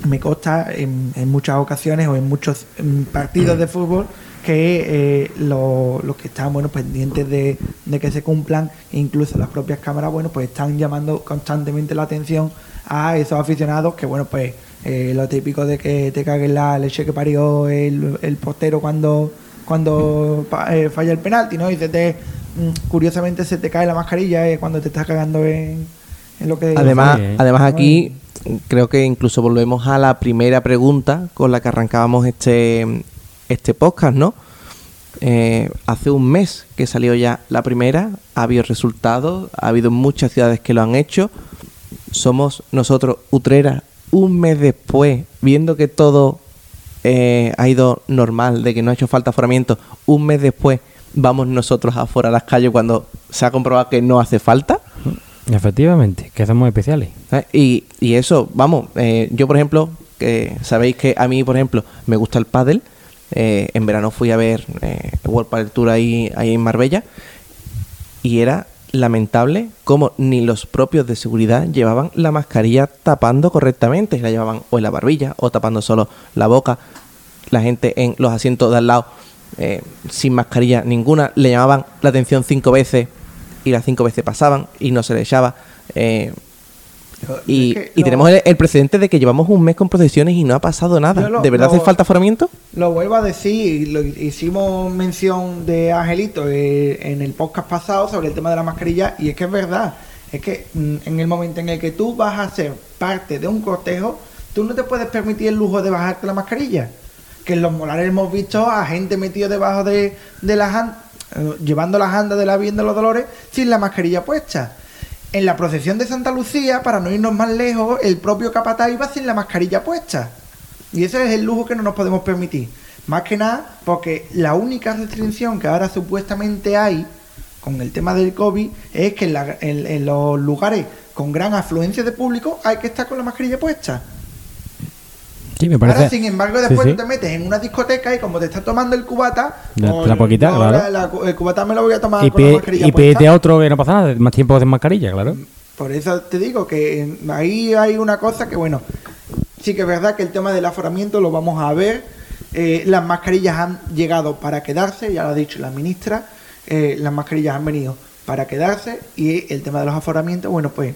me consta en, muchas ocasiones o en muchos partidos de fútbol que eh, lo- los que están bueno pendientes de, de que se cumplan, e incluso las propias cámaras, bueno, pues están llamando constantemente la atención a esos aficionados que bueno pues eh, lo típico de que te caguen la leche que parió el, el portero cuando cuando eh, falla el penalti, ¿no? Y se te, mm, curiosamente se te cae la mascarilla eh, cuando te estás cagando en, en lo que... Además, Sí. además aquí creo que incluso volvemos a la primera pregunta con la que arrancábamos este, este podcast, ¿no? Eh, hace un mes que salió ya la primera, ha habido resultados, ha habido muchas ciudades que lo han hecho. Somos nosotros, Utrera, un mes después, viendo que todo eh, ha ido normal, de que no ha hecho falta aforamiento, un mes después vamos nosotros afuera a las calles cuando se ha comprobado que no hace falta. Efectivamente, que somos especiales. ¿sabes? Y, y eso, vamos, eh, yo por ejemplo, que sabéis que a mí, por ejemplo, me gusta el pádel. Eh, en verano fui a ver eh, World Padel Tour ahí, ahí en Marbella y era lamentable como ni los propios de seguridad llevaban la mascarilla tapando correctamente, la llevaban o en la barbilla o tapando solo la boca. La gente en los asientos de al lado eh, sin mascarilla ninguna le llamaban la atención cinco veces y las cinco veces pasaban y no se le echaba. Eh, y, Es que y lo- tenemos el, el precedente de que llevamos un mes con procesiones y no ha pasado nada. Lo- ¿De verdad lo- hace falta aforamiento? Lo vuelvo a decir, lo hicimos mención de Angelito eh, en el podcast pasado sobre el tema de la mascarilla y es que es verdad, es que mm, en el momento en el que tú vas a ser parte de un cortejo, tú no te puedes permitir el lujo de bajarte la mascarilla. Que en los molares hemos visto a gente metido debajo de, de las eh, llevando las andas de la Virgen de los Dolores sin la mascarilla puesta. En la procesión de Santa Lucía, para no irnos más lejos, el propio capataz iba sin la mascarilla puesta. Y ese es el lujo que no nos podemos permitir. Más que nada porque la única restricción que ahora supuestamente hay con el tema del COVID es que en, la- en- en los lugares con gran afluencia de público hay que estar con la mascarilla puesta. Sí, me parece. Ahora, sin embargo, después Sí, te metes en una discoteca y como te estás tomando el cubata, la puedes quitar, no, claro. la- la- el cubata me lo voy a tomar Y, con la mascarilla y a otro que no pasa nada, más tiempo sin mascarilla, claro. Por eso te digo que ahí hay una cosa que, bueno, sí que es verdad que el tema del aforamiento lo vamos a ver. Eh, las mascarillas han llegado para quedarse, ya lo ha dicho la ministra. eh, las mascarillas han venido para quedarse y el tema de los aforamientos, bueno, pues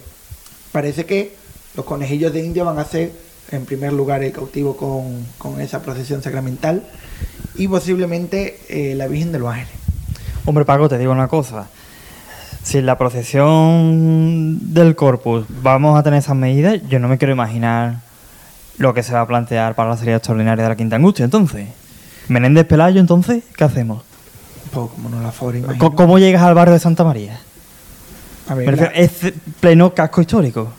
parece que los conejillos de India van a ser en primer lugar el cautivo con, con esa procesión sacramental y posiblemente eh, la Virgen de los Ángeles. Hombre, Paco, te digo una cosa. Si en la procesión del Corpus vamos a tener esas medidas, yo no me quiero imaginar lo que se va a plantear para la salida extraordinaria de la Quinta Angustia, entonces. Menéndez Pelayo, entonces, ¿qué hacemos? Pues como no la Co- imagino. ¿Cómo llegas al barrio de Santa María? A ver, la- es pleno casco histórico.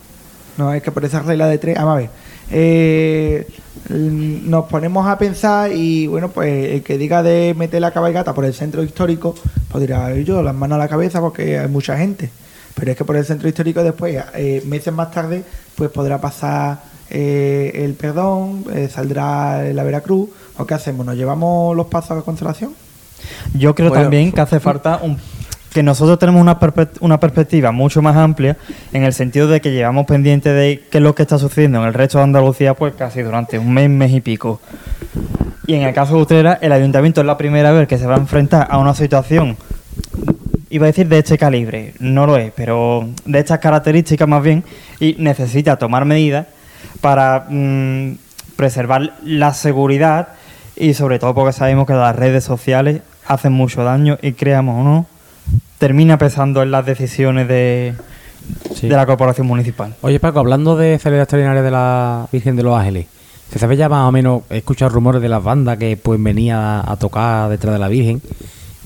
No, es que por esa regla de tres, vamos a ver. Eh, nos ponemos a pensar y bueno, pues el que diga de meter la cabalgata por el centro histórico, pues dirá yo las manos a la cabeza porque hay mucha gente. Pero es que por el centro histórico después, eh, meses más tarde, pues podrá pasar eh, el perdón, eh, saldrá la Veracruz. ¿O qué hacemos? ¿Nos llevamos los pasos a Consolación? Yo creo Bueno, también que hace falta un- que nosotros tenemos una, una perspectiva mucho más amplia en el sentido de que llevamos pendiente de qué es lo que está sucediendo en el resto de Andalucía pues casi durante un mes, mes y pico. Y en el caso de Utrera, el ayuntamiento es la primera vez que se va a enfrentar a una situación, iba a decir de este calibre, no lo es, pero de estas características más bien, y necesita tomar medidas para mm, preservar la seguridad y sobre todo porque sabemos que las redes sociales hacen mucho daño y creamos o no, termina pesando en las decisiones de, Sí. de la corporación municipal. Oye, Paco, hablando de salida extraordinaria de la Virgen de los Ángeles, ¿se sabe ya más o menos? He escuchado rumores de las bandas que pues venía a tocar detrás de la Virgen.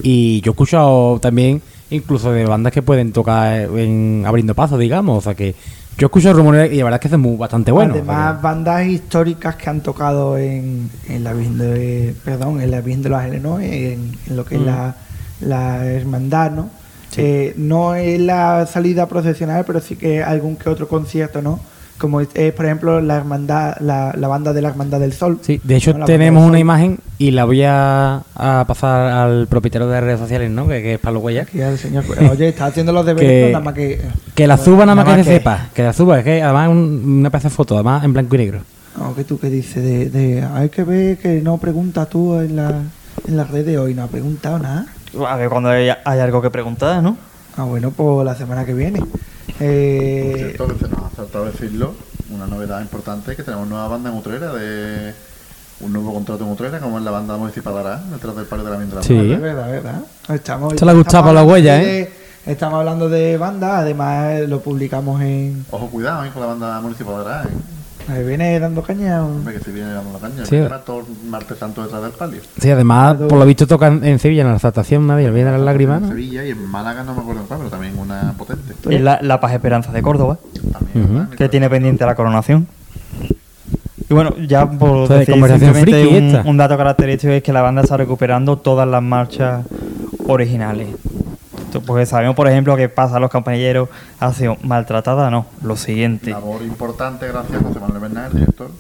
Y yo he escuchado también incluso de bandas que pueden tocar en abriendo paso, digamos. O sea que yo he escuchado rumores y la verdad es que es muy bastante bueno. o sea Además, bandas históricas que han tocado en, en la Virgen de, perdón, en la Virgen de los Ángeles, ¿no? En, en lo que es Mm. la, la hermandad, ¿no? Sí. Eh, no es la salida procesional, pero sí que algún que otro concierto, ¿no? Como es, es, por ejemplo, la hermandad, la, la banda de la Hermandad del Sol. Sí, de hecho tenemos una imagen y la voy a, a pasar al propietario de redes sociales, ¿no? Que, que es Pablo Huella. Oye, está haciendo los deberes, Que- nada más que... Que la suba nada más Nada que que- sepa. Que la suba, es que además es un- una pieza de foto, además en blanco y negro. No, que tú que dices de, de... Hay que ver que no preguntas tú en la... en las redes hoy? No ha preguntado nada. A ver cuando hay, hay algo que preguntar, ¿no? Ah, bueno, pues la semana que viene. Por Eh, cierto, que se nos ha saltado decirlo, una novedad importante es que tenemos nueva banda en Utrera, de un nuevo contrato en Utrera, como es la banda municipal de Ará, detrás del Parque de la Mientras. Sí. Es verdad, es verdad. Estamos, Esto le ha gustado estamos por la hablando huella, de- ¿eh? Estamos hablando de banda, además eh, lo publicamos en... Ojo, cuidado, ¿eh? con la banda municipal de Ará, ¿eh? Ahí viene dando caña. Hombre, que se viene dando la caña. Sí. Sí. todo el martes santo detrás del palio. Sí, además, por lo visto tocan en Sevilla en la exaltación, nadie, el Viernes de las lágrimas, En ¿no? Sevilla y en Málaga, no me acuerdo cuál, pero también una potente. Y la, la Paz Esperanza de Córdoba, que tiene pendiente la coronación. Y bueno, ya por decir conversación simplemente friki un, esta. un dato característico es que la banda está recuperando todas las marchas originales. Porque sabemos, por ejemplo, que pasa a los compañeros ha sido maltratada, no, lo siguiente. Labor importante, gracias a José Manuel Bernal, director,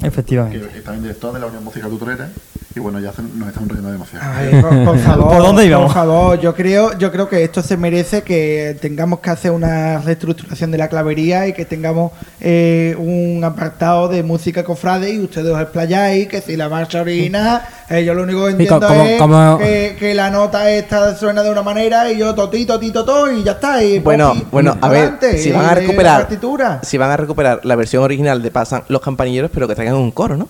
que Efectivamente. es también director de la Unión Musical Utrera. Y bueno, ya nos están riendo demasiado. A ver, por, por favor, ¿Por dónde íbamos? Por favor, yo creo, yo creo que esto se merece que tengamos que hacer una reestructuración de la clavería y que tengamos eh, un apartado de música cofrade y ustedes os explayáis, que si la marcha original, eh, yo lo único que entiendo es Que, que la nota esta suena de una manera y yo totito, totito, todo y ya está. Y Bueno, poqui- bueno, a ver, si van a recuperar, si van a recuperar la versión original de Pasan los Campanilleros, pero que traigan un coro, ¿no?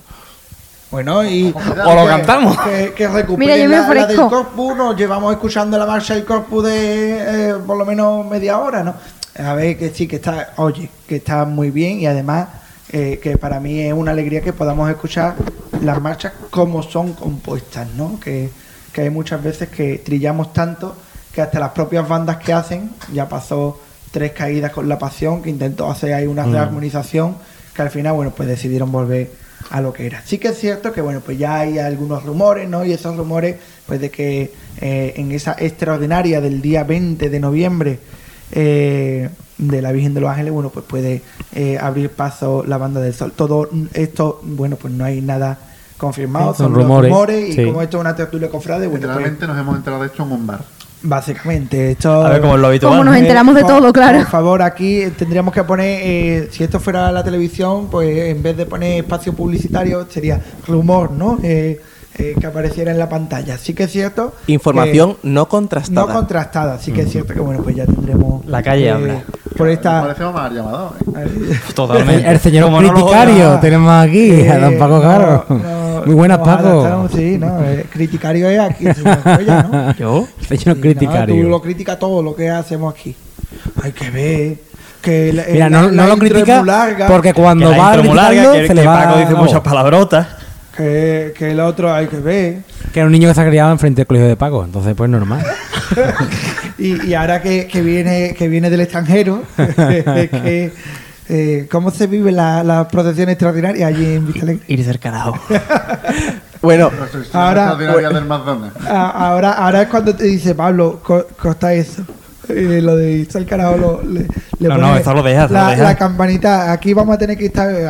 Bueno, y O lo que- cantamos. Que, que recuperen Mira, yo me la, la del. Corpus, nos llevamos escuchando la marcha del Corpus de eh, por lo menos media hora, ¿no? A ver, que sí, que está, oye, que está muy bien y además eh, que para mí es una alegría que podamos escuchar las marchas como son compuestas, ¿no? Que, que hay muchas veces que trillamos tanto que hasta las propias bandas que hacen, ya pasó tres caídas con la pasión, que intentó hacer ahí una rearmonización, que al final, bueno, pues decidieron volver a lo que era. Sí que es cierto que, bueno, pues ya hay algunos rumores, ¿no? Y esos rumores, pues de que eh, en esa extraordinaria del día 20 de noviembre eh, de la Virgen de los Ángeles, bueno, pues puede eh, abrir paso la Banda del Sol. Todo esto, bueno, pues no hay nada confirmado, Sí, son son, los rumores, rumores, y sí. como esto es una tertulia cofrade, bueno, pues, Literalmente nos hemos enterado de esto en un bar. Básicamente, esto... A ver, como es lo habitual. Como nos enteramos de por- todo, claro. Por favor, aquí tendríamos que poner, eh, si esto fuera la televisión, pues en vez de poner espacio publicitario, sería rumor, ¿no? Eh, eh, que apareciera en la pantalla. Sí que es cierto. Información no contrastada. no contrastada. Sí que es cierto que, bueno, pues ya tendremos. La calle eh, habla. Por Me esta. parecemos más llamado. ¿eh? Totalmente. El señor no lo- criticario tenemos aquí, eh, a don Paco no, Caro. No, Muy buenas, ojalá Paco. estamos- Sí, no, eh, criticario es aquí, ¿no? ¿Yo? Sí, no, tú criticario. lo critica todo lo que hacemos aquí. Hay que ver que la, Mira, la- no, la no lo critica larga, porque Que cuando va a larga, que, se le va Paco dice muchas palabrotas. que, que el otro hay que ver. Que era un niño que se ha criado enfrente del colegio de Paco, entonces pues normal. Y, y ahora que, que viene que viene del extranjero, que, eh, ¿cómo se vive la, la protección extraordinaria allí en Vistalegre? Irse al carajo. Bueno, Ahora- del. A- Ahora, ahora es cuando te dice Pablo, co- costa eso. Eh, lo de irse al carajo lo- le, le No, no, esto lo deja, esto la, lo deja. la campanita. Aquí vamos a tener que estar, eh,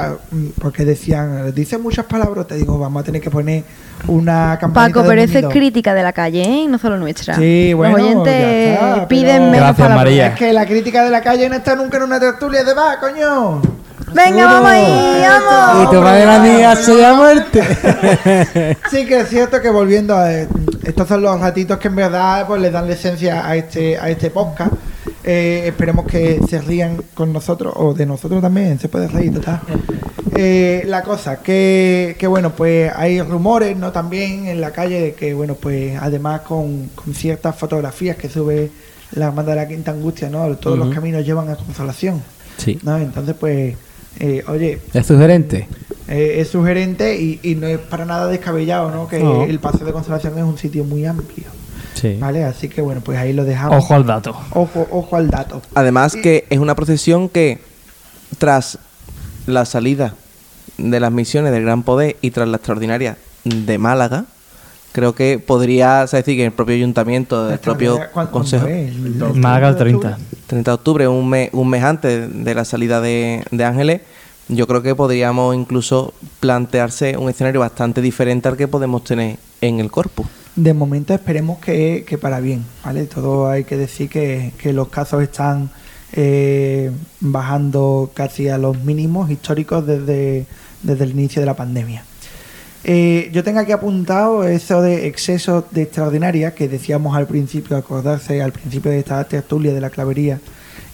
porque decían, dicen muchas palabras, te digo, vamos a tener que poner una campanita. Paco, pero eso es crítica de la calle, ¿eh? No solo nuestra. Sí, bueno, Los oyentes está, piden menos Gracias, palabras. María. Es que la crítica de la calle no está nunca en una tertulia de va, coño. Venga, vamos ahí, vamos. y tu madre la amiga se a muerte. Sí que es cierto que volviendo a eh, estos son los ratitos que en verdad pues le dan la esencia a este a este podcast. Eh, esperemos que se rían con nosotros o de nosotros también, se puede reír, total. Eh, la cosa, que, que bueno, pues hay rumores, ¿no? También en la calle de que, bueno, pues además con, con ciertas fotografías que sube la banda de la Quinta Angustia, ¿no? Todos los caminos llevan a consolación, Sí. ¿no? Entonces, pues, eh, oye, Es sugerente. eh, es sugerente y, y no es para nada descabellado, ¿no? Que No. el Paseo de Consolación es un sitio muy amplio, Sí. ¿vale? Así que bueno, pues ahí lo dejamos. Ojo al dato. ojo, ojo al dato. además que es una procesión que tras la salida de las misiones del Gran Poder y tras la extraordinaria de Málaga, creo que podría o sea, decir que el propio ayuntamiento, el propio ¿Cuándo- cuándo consejo, es? ¿El- el Málaga el 30 de 30. octubre? 30 de octubre, un mes, un mes antes de la salida de, de Ángeles, yo creo que podríamos incluso plantearse un escenario bastante diferente al que podemos tener en el corpus. De momento esperemos que, que para bien, ¿vale? Todo hay que decir que, que los casos están eh, bajando casi a los mínimos históricos desde, desde el inicio de la pandemia. Eh, yo tengo aquí apuntado eso de excesos de extraordinaria que decíamos al principio, acordarse al principio de esta tertulia de la clavería.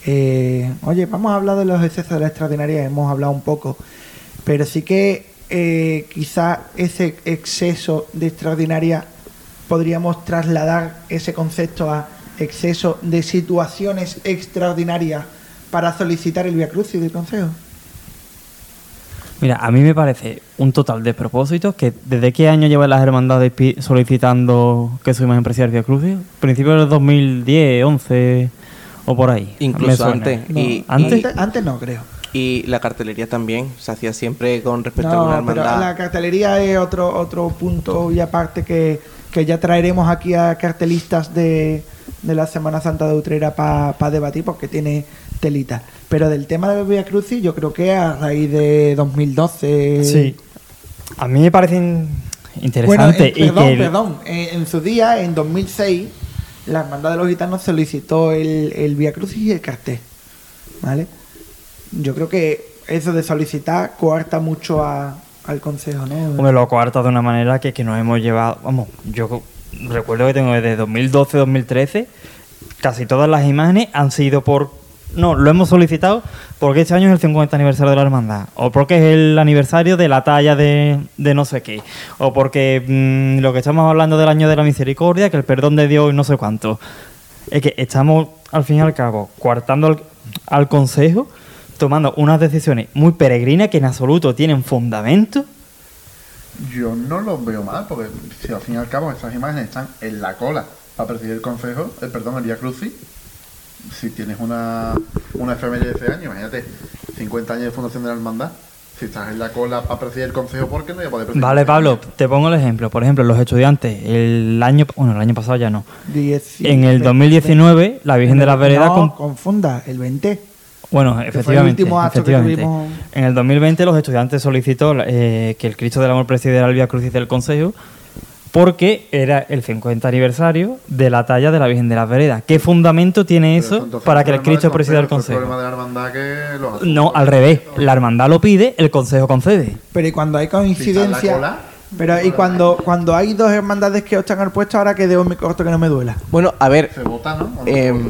Eh, oye, vamos a hablar de los excesos de la extraordinaria, hemos hablado un poco, pero sí que eh, quizá ese exceso de extraordinaria podríamos trasladar ese concepto a exceso de situaciones extraordinarias para solicitar el Via Crucis del Consejo. Mira, a mí me parece un total despropósito que desde qué año llevan las hermandades solicitando que su imagen presida el Via Crucis? Principios del 2010, 11 o por ahí. Incluso antes. No, Y, ¿Antes? antes, antes no creo. y la cartelería también se hacía siempre con respecto a una pero hermandad. la cartelería es otro otro punto y aparte que, que ya traeremos aquí a cartelistas de, de la Semana Santa de Utrera para debatir porque tiene telita. Pero del tema del Via Crucis yo creo que a raíz de 2012... Sí. A mí me parece in- Bueno, interesante eh, y perdón, que perdón. eh, en su día, en 2006, la Hermandad de los Gitanos solicitó el, el Via Crucis y el cartel. ¿Vale? Yo creo que eso de solicitar coarta mucho a- al Consejo, ¿no? Hombre, lo coarta de una manera que, que nos hemos llevado. Vamos, yo recuerdo que tengo desde 2012-2013, casi todas las imágenes han sido por. No, lo hemos solicitado porque este año es el 50 aniversario de la hermandad, o porque es el aniversario de la talla de, de no sé qué, o porque mm, lo que estamos hablando del año de la misericordia, que el perdón de Dios y no sé cuánto. Es que estamos, al fin y al cabo, coartando al, al consejo, tomando unas decisiones muy peregrinas que en absoluto tienen fundamento. Yo no lo veo mal, porque si al fin y al cabo esas imágenes están en la cola para presidir el consejo, el perdón, el Via Crucis, si tienes una, una efeméride de ese año, imagínate, 50 años de fundación de la hermandad, si estás en la cola para presidir el consejo, ¿por qué no voy a poder presidir? Vale, Pablo, te pongo el ejemplo. Por ejemplo, los estudiantes, el año, bueno, el año pasado ya no. En el ve- 2019, la Virgen de las Veredas, No, con- confunda, el 20. bueno, fue el efectivamente, último acto que efectivamente. tuvimos. En el 2020 los estudiantes solicitó eh, que el Cristo del Amor presidiera el Via Crucis del Consejo porque era el 50 aniversario de la talla de la Virgen de las Veredas. ¿Qué fundamento tiene Pero eso para que el Cristo presida el consejo, es Consejo? problema de la hermandad que lo hace. No, al revés. La hermandad lo pide, el Consejo concede. Pero y cuando hay coincidencia. cola, Pero y cuando, cuando hay dos hermandades que optan al puesto, ahora que debo mi corto que no me duela. Bueno, a ver, se vota, ¿no? ¿O no? Em,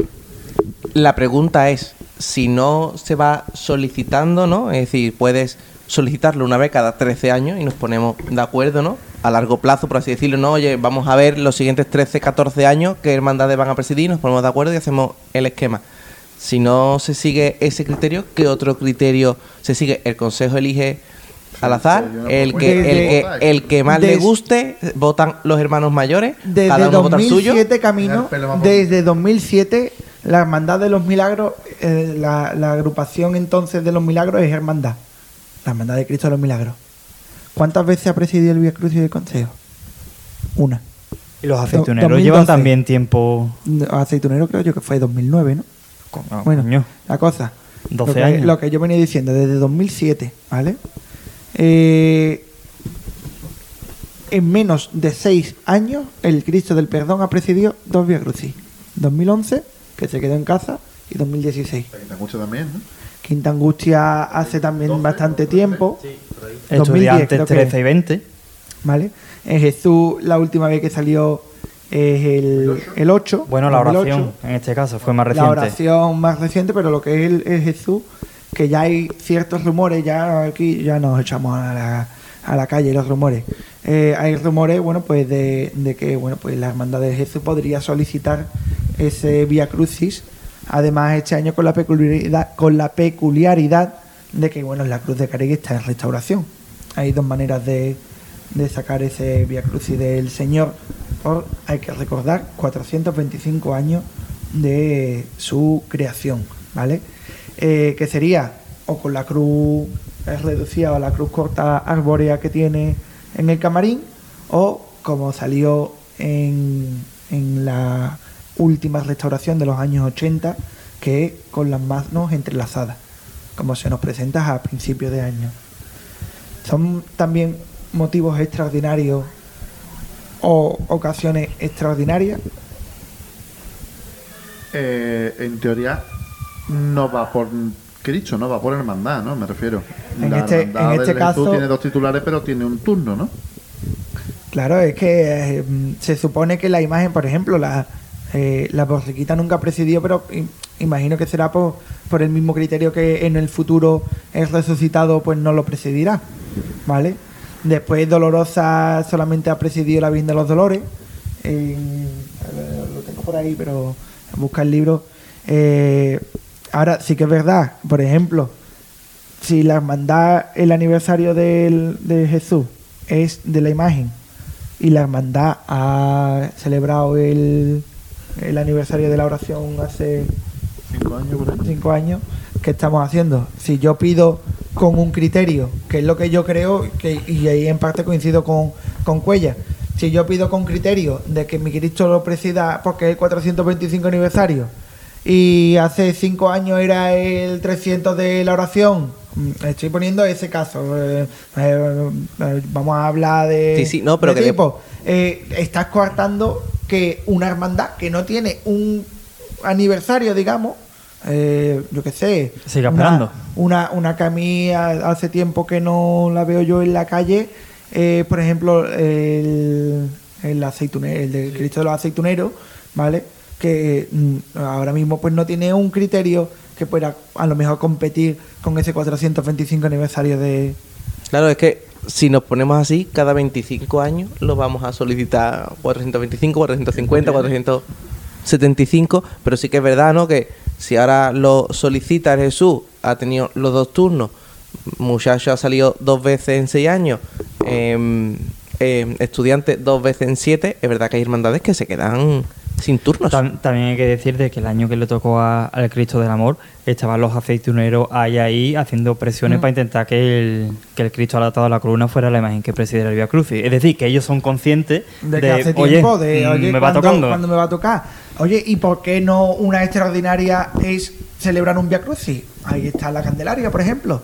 la pregunta es, si no se va solicitando, ¿no? Es decir, puedes solicitarlo una vez cada 13 años y nos ponemos de acuerdo, ¿no? A largo plazo, por así decirlo, ¿no? Oye, vamos a ver los siguientes 13, 14 años qué hermandades van a presidir, nos ponemos de acuerdo y hacemos el esquema. Si no se sigue ese criterio, ¿qué otro criterio se sigue? El consejo elige al azar, el que, el que, el que más le guste, votan los hermanos mayores, Desde cada uno vota el suyo. 2007 camino, desde 2007 la hermandad de los milagros, eh, la, la agrupación entonces de los milagros es hermandad, la hermandad de Cristo de los milagros. ¿Cuántas veces ha presidido el Vía Cruz del Consejo? Una. Y los aceituneros 2012. llevan también tiempo. Aceitunero creo yo que fue 2009, ¿no? No, bueno, coño. la cosa. 12 lo que, años. Lo que yo venía diciendo, desde 2007, ¿vale? Eh, en menos de 6 años, el Cristo del Perdón ha presidido dos Via Crucis. 2011, que se quedó en casa, y 2016. Se quita mucho también, ¿no? Quinta Angustia hace también bastante tiempo. 2010 Estudiantes creo que 13 y 20. ¿Vale? En Jesús, la última vez que salió es el, el 8. Bueno, la 2008. oración en este caso fue más La reciente. oración más reciente, pero lo que es el, el Jesús, que ya hay ciertos rumores, ya aquí ya nos echamos a la, a la calle los rumores. Eh, hay rumores, bueno, pues de, de que bueno, pues la hermandad de Jesús podría solicitar ese Vía Crucis. Además, este año con la peculiaridad, con la peculiaridad de que bueno, la cruz de Caregui está en restauración. Hay dos maneras de, sacar ese Vía Crucis del Señor por, hay que recordar, 425 años de su creación, ¿vale? Eh, que sería o con la cruz reducida o la cruz corta arbórea que tiene en el camarín, o como salió en, en la última restauración de los años 80, que es con las manos entrelazadas, como se nos presenta a principios de año. Son también motivos extraordinarios o ocasiones extraordinarias. Eh, en teoría no va por Cristo, no va por hermandad, ¿no? Me refiero. En la este- hermandad en este caso- tiene dos titulares, pero tiene un turno, ¿no? Claro, es que eh, se supone que la imagen, por ejemplo, la, eh, la borriquita nunca presidió, pero im- imagino que será por, por el mismo criterio que en el futuro el resucitado pues no lo presidirá, ¿vale? Después Dolorosa solamente ha presidido la Virgen de los Dolores. lo tengo por ahí, pero busca el libro. Eh, ahora sí que es verdad, por ejemplo, si la hermandad, el aniversario de Jesús es de la imagen y la hermandad ha celebrado el, el aniversario de la oración hace Cinco años por ahí. cinco años, ¿qué estamos haciendo? Si yo pido con un criterio, que es lo que yo creo, que, y ahí en parte coincido con, con Cuella, si yo pido con criterio de que mi Cristo lo presida porque es el 425 aniversario y hace cinco años era el 300 de la oración, mm, estoy poniendo ese caso, eh, eh, eh, vamos a hablar de, Sí, sí, no, pero de que de- tipo, eh, estás coartando que una hermandad que no tiene un aniversario, digamos, eh, yo qué sé, Siga una, esperando. una, una que a mí ha- hace tiempo que no la veo yo en la calle, eh, por ejemplo, el, el aceitunero, el de Cristo de los aceituneros, ¿vale? Que mm, ahora mismo pues no tiene un criterio que pueda a lo mejor competir con ese 425 aniversario de... Claro, es que si nos ponemos así, cada 25 años lo vamos a solicitar 425, 450, 475, pero sí que es verdad, ¿no? Que si ahora lo solicita Jesús, ha tenido los dos turnos, muchacho ha salido dos veces en seis años, em, em, estudiante dos veces en siete, es verdad que hay hermandades que se quedan sin turnos. Tam- también hay que decir de que el año que le tocó a- al Cristo del Amor estaban los aceituneros ahí ahí haciendo presiones Mm. para intentar que el, que el Cristo atado a la columna fuera la imagen que presidiera el Via Crucis. Es decir, que ellos son conscientes de de, que hace oye, tiempo, de mm, oye, me va ¿cuándo- tocando. cuándo me va a tocar? Oye, ¿y por qué no una extraordinaria es celebrar un Via Crucis? Ahí está la Candelaria, por ejemplo.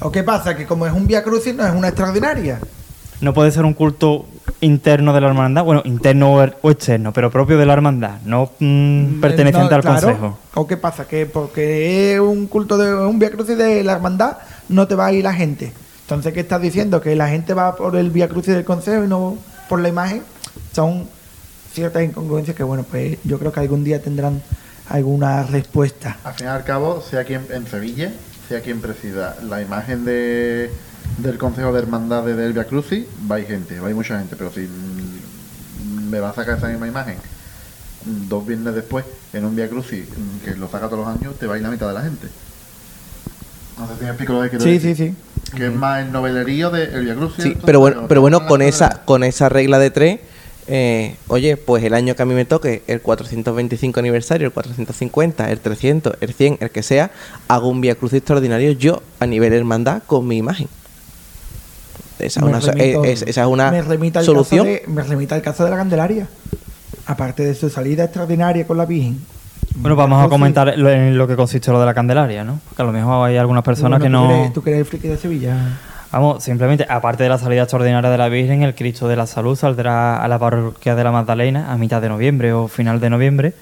¿O qué pasa? Que como es un Via Crucis no es una extraordinaria. No puede ser un culto interno de la hermandad, bueno, interno o er- o externo, pero propio de la hermandad, no mm, perteneciente No, al claro. consejo. ¿O qué pasa? Que porque es un culto de un Via Crucis de la hermandad no te va a ir la gente. Entonces, ¿qué estás diciendo? Que la gente va por el Via Crucis del consejo y no por la imagen. Son ciertas incongruencias que, bueno, pues yo creo que algún día tendrán alguna respuesta. Al fin y al cabo, sea quien en Sevilla, sea quien presida la imagen de, del Consejo de Hermandades del Via Crucis, va hay gente, va hay mucha gente, pero si me va a sacar esa misma imagen dos viernes después en un Via Crucis que lo saca todos los años, te va a ir la mitad de la gente. No sé si me explico lo que quiero Sí, sí, decir. sí. Que es más el novelerío del Via Crucis. Sí, pero bueno, pero bueno con esa con esa regla de tres, eh, oye, pues el año que a mí me toque, el 425 aniversario, el 450, el 300, el 100, el que sea, hago un Via Cruz extraordinario yo a nivel hermandad con mi imagen. Esa una, remito- eh, es- esa es una me solución. Caso de, me remita al caso de la Candelaria. Aparte de su salida extraordinaria con la Virgen. Bueno, vamos a Crucis. comentar lo- en lo que consiste lo de la Candelaria, ¿no? Porque a lo mejor hay algunas personas Bueno, que ¿tú no... eres- ¿Tú eres el friki de Sevilla? Vamos, simplemente, aparte de la salida extraordinaria de la Virgen, el Cristo de la Salud saldrá a la parroquia de la Magdalena a mitad de noviembre o final de noviembre.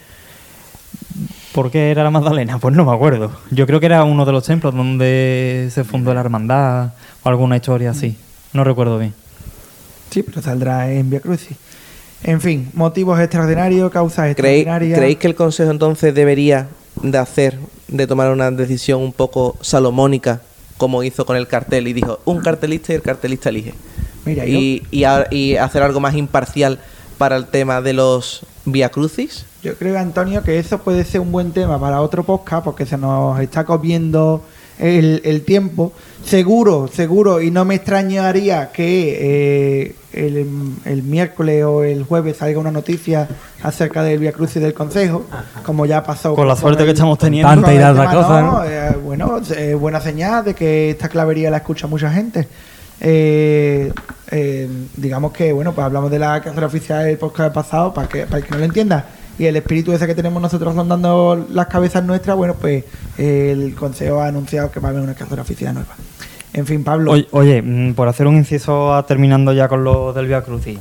¿Por qué era la Magdalena? Pues no me acuerdo. Yo creo que era uno de los templos donde se fundó la hermandad o alguna historia así. No recuerdo bien. Sí, pero saldrá en Via Crucis. En fin, motivos extraordinarios, causas ¿Creéis, extraordinarias. ¿Creéis que el Consejo entonces debería de hacer, de tomar una decisión un poco salomónica, como hizo con el cartel y dijo, un cartelista y el cartelista elige? Mira, yo- y, y, a- y hacer algo más imparcial para el tema de los Via Crucis? Yo creo, Antonio, que eso puede ser un buen tema para otro podcast porque se nos está comiendo el, el tiempo. Seguro, seguro, y no me extrañaría que eh, el, el miércoles o el jueves salga una noticia acerca del Via Crucis del Consejo, como ya pasó Con la suerte que estamos teniendo. tanta cosa, ¿no? ¿no? Eh, bueno, es buena señal de que esta clavería la escucha mucha gente. Eh, eh, digamos que, bueno, pues hablamos de la carrera oficial del podcast pasado para que, para que no lo entienda. Y el espíritu ese que tenemos nosotros rondando las cabezas nuestras, bueno, pues el Consejo ha anunciado que va a haber una carrera oficial nueva. En fin, Pablo. Oye, oye, mm, por hacer un inciso a- terminando ya con lo del Via Crucis,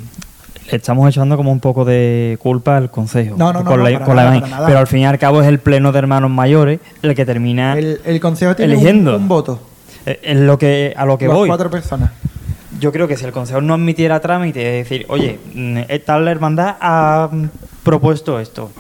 le estamos echando como un poco de culpa al Consejo. No, no, no, con la, con la nada, nada. Pero al fin y al cabo es el pleno de hermanos mayores el que termina el, el Consejo tiene eligiendo. Un, voto. eh, es lo que, a lo que las voy. cuatro personas. yo creo que si el Consejo no admitiera trámite, es decir, oye, mm, tal hermandad ha mm, propuesto esto,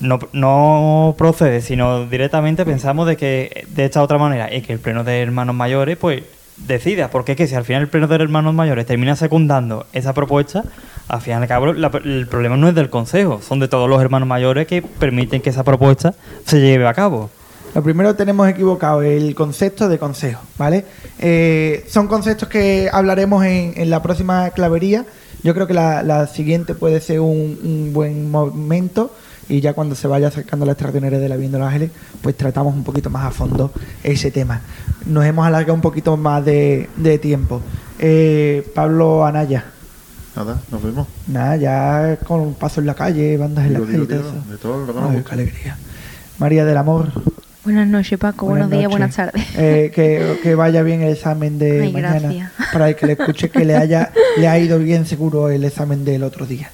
no, no procede, sino directamente pensamos de que de esta otra manera y que el pleno de hermanos mayores pues decida, porque es que si al final el pleno de hermanos mayores termina secundando esa propuesta, al fin y al cabo el problema no es del consejo, son de todos los hermanos mayores que permiten que esa propuesta se lleve a cabo. Lo primero tenemos equivocado el concepto de consejo, ¿vale? Eh, son conceptos que hablaremos en, en la próxima clavería. Yo creo que la, la siguiente puede ser un, un buen momento y ya cuando se vaya acercando la extraordinaria de la Virgen de los Ángeles, pues tratamos un poquito más a fondo ese tema. Nos hemos alargado un poquito más de, de tiempo. Eh, Pablo Anaya, Nada, nos vemos. nada, ya con paso en la calle, bandas en la Digo, calle y digo, todo digo, eso. de todo lo que nos Ay, gusta. qué alegría. María del Amor. Buenas noches, Paco. Buenos días, buenas tardes. Eh, que, que vaya bien el examen de Ay, mañana. gracias. Para el que le escuche que le haya le ha ido bien seguro el examen del otro día.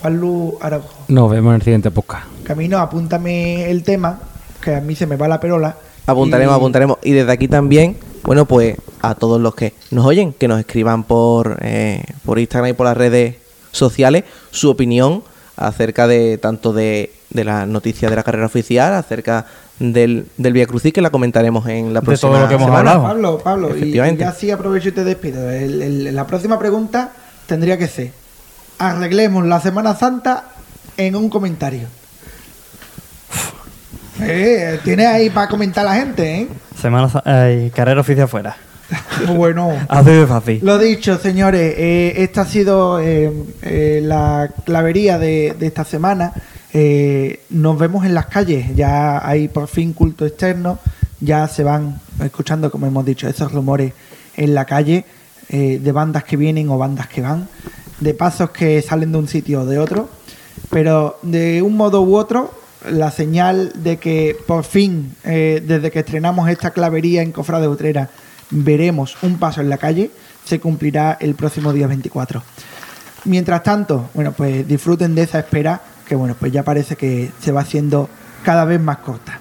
Juan Lu Araujo. Nos vemos en el siguiente podcast. Camino, apúntame el tema, que a mí se me va la perola. Apuntaremos, Y- apuntaremos. Y desde aquí también, bueno, pues a todos los que nos oyen, que nos escriban por, eh, por Instagram y por las redes sociales su opinión acerca de tanto de, de la noticia de la carrera oficial, acerca del, del Via Crucis, que la comentaremos en la De próxima todo lo que hemos semana. hablado. Pablo, Pablo, y, y Efectivamente. ya sí aprovecho y te despido. El- el- la próxima pregunta tendría que ser: arreglemos la Semana Santa en un comentario. Eh, tienes ahí para comentar la gente, ¿eh? Semana ay, carrera oficial fuera. Bueno. Así de fácil. Lo dicho, señores, eh, esta ha sido eh, eh, la clavería de, de esta semana. Eh, nos vemos en las calles, ya hay por fin culto externo, ya se van escuchando, como hemos dicho, esos rumores en la calle eh, de bandas que vienen o bandas que van, de pasos que salen de un sitio o de otro, pero de un modo u otro, la señal de que por fin, eh, desde que estrenamos esta clavería en Cofra de Utrera, veremos un paso en la calle, se cumplirá el próximo día 24. Mientras tanto, bueno, pues disfruten de esa espera que, bueno, pues ya parece que se va haciendo cada vez más corta.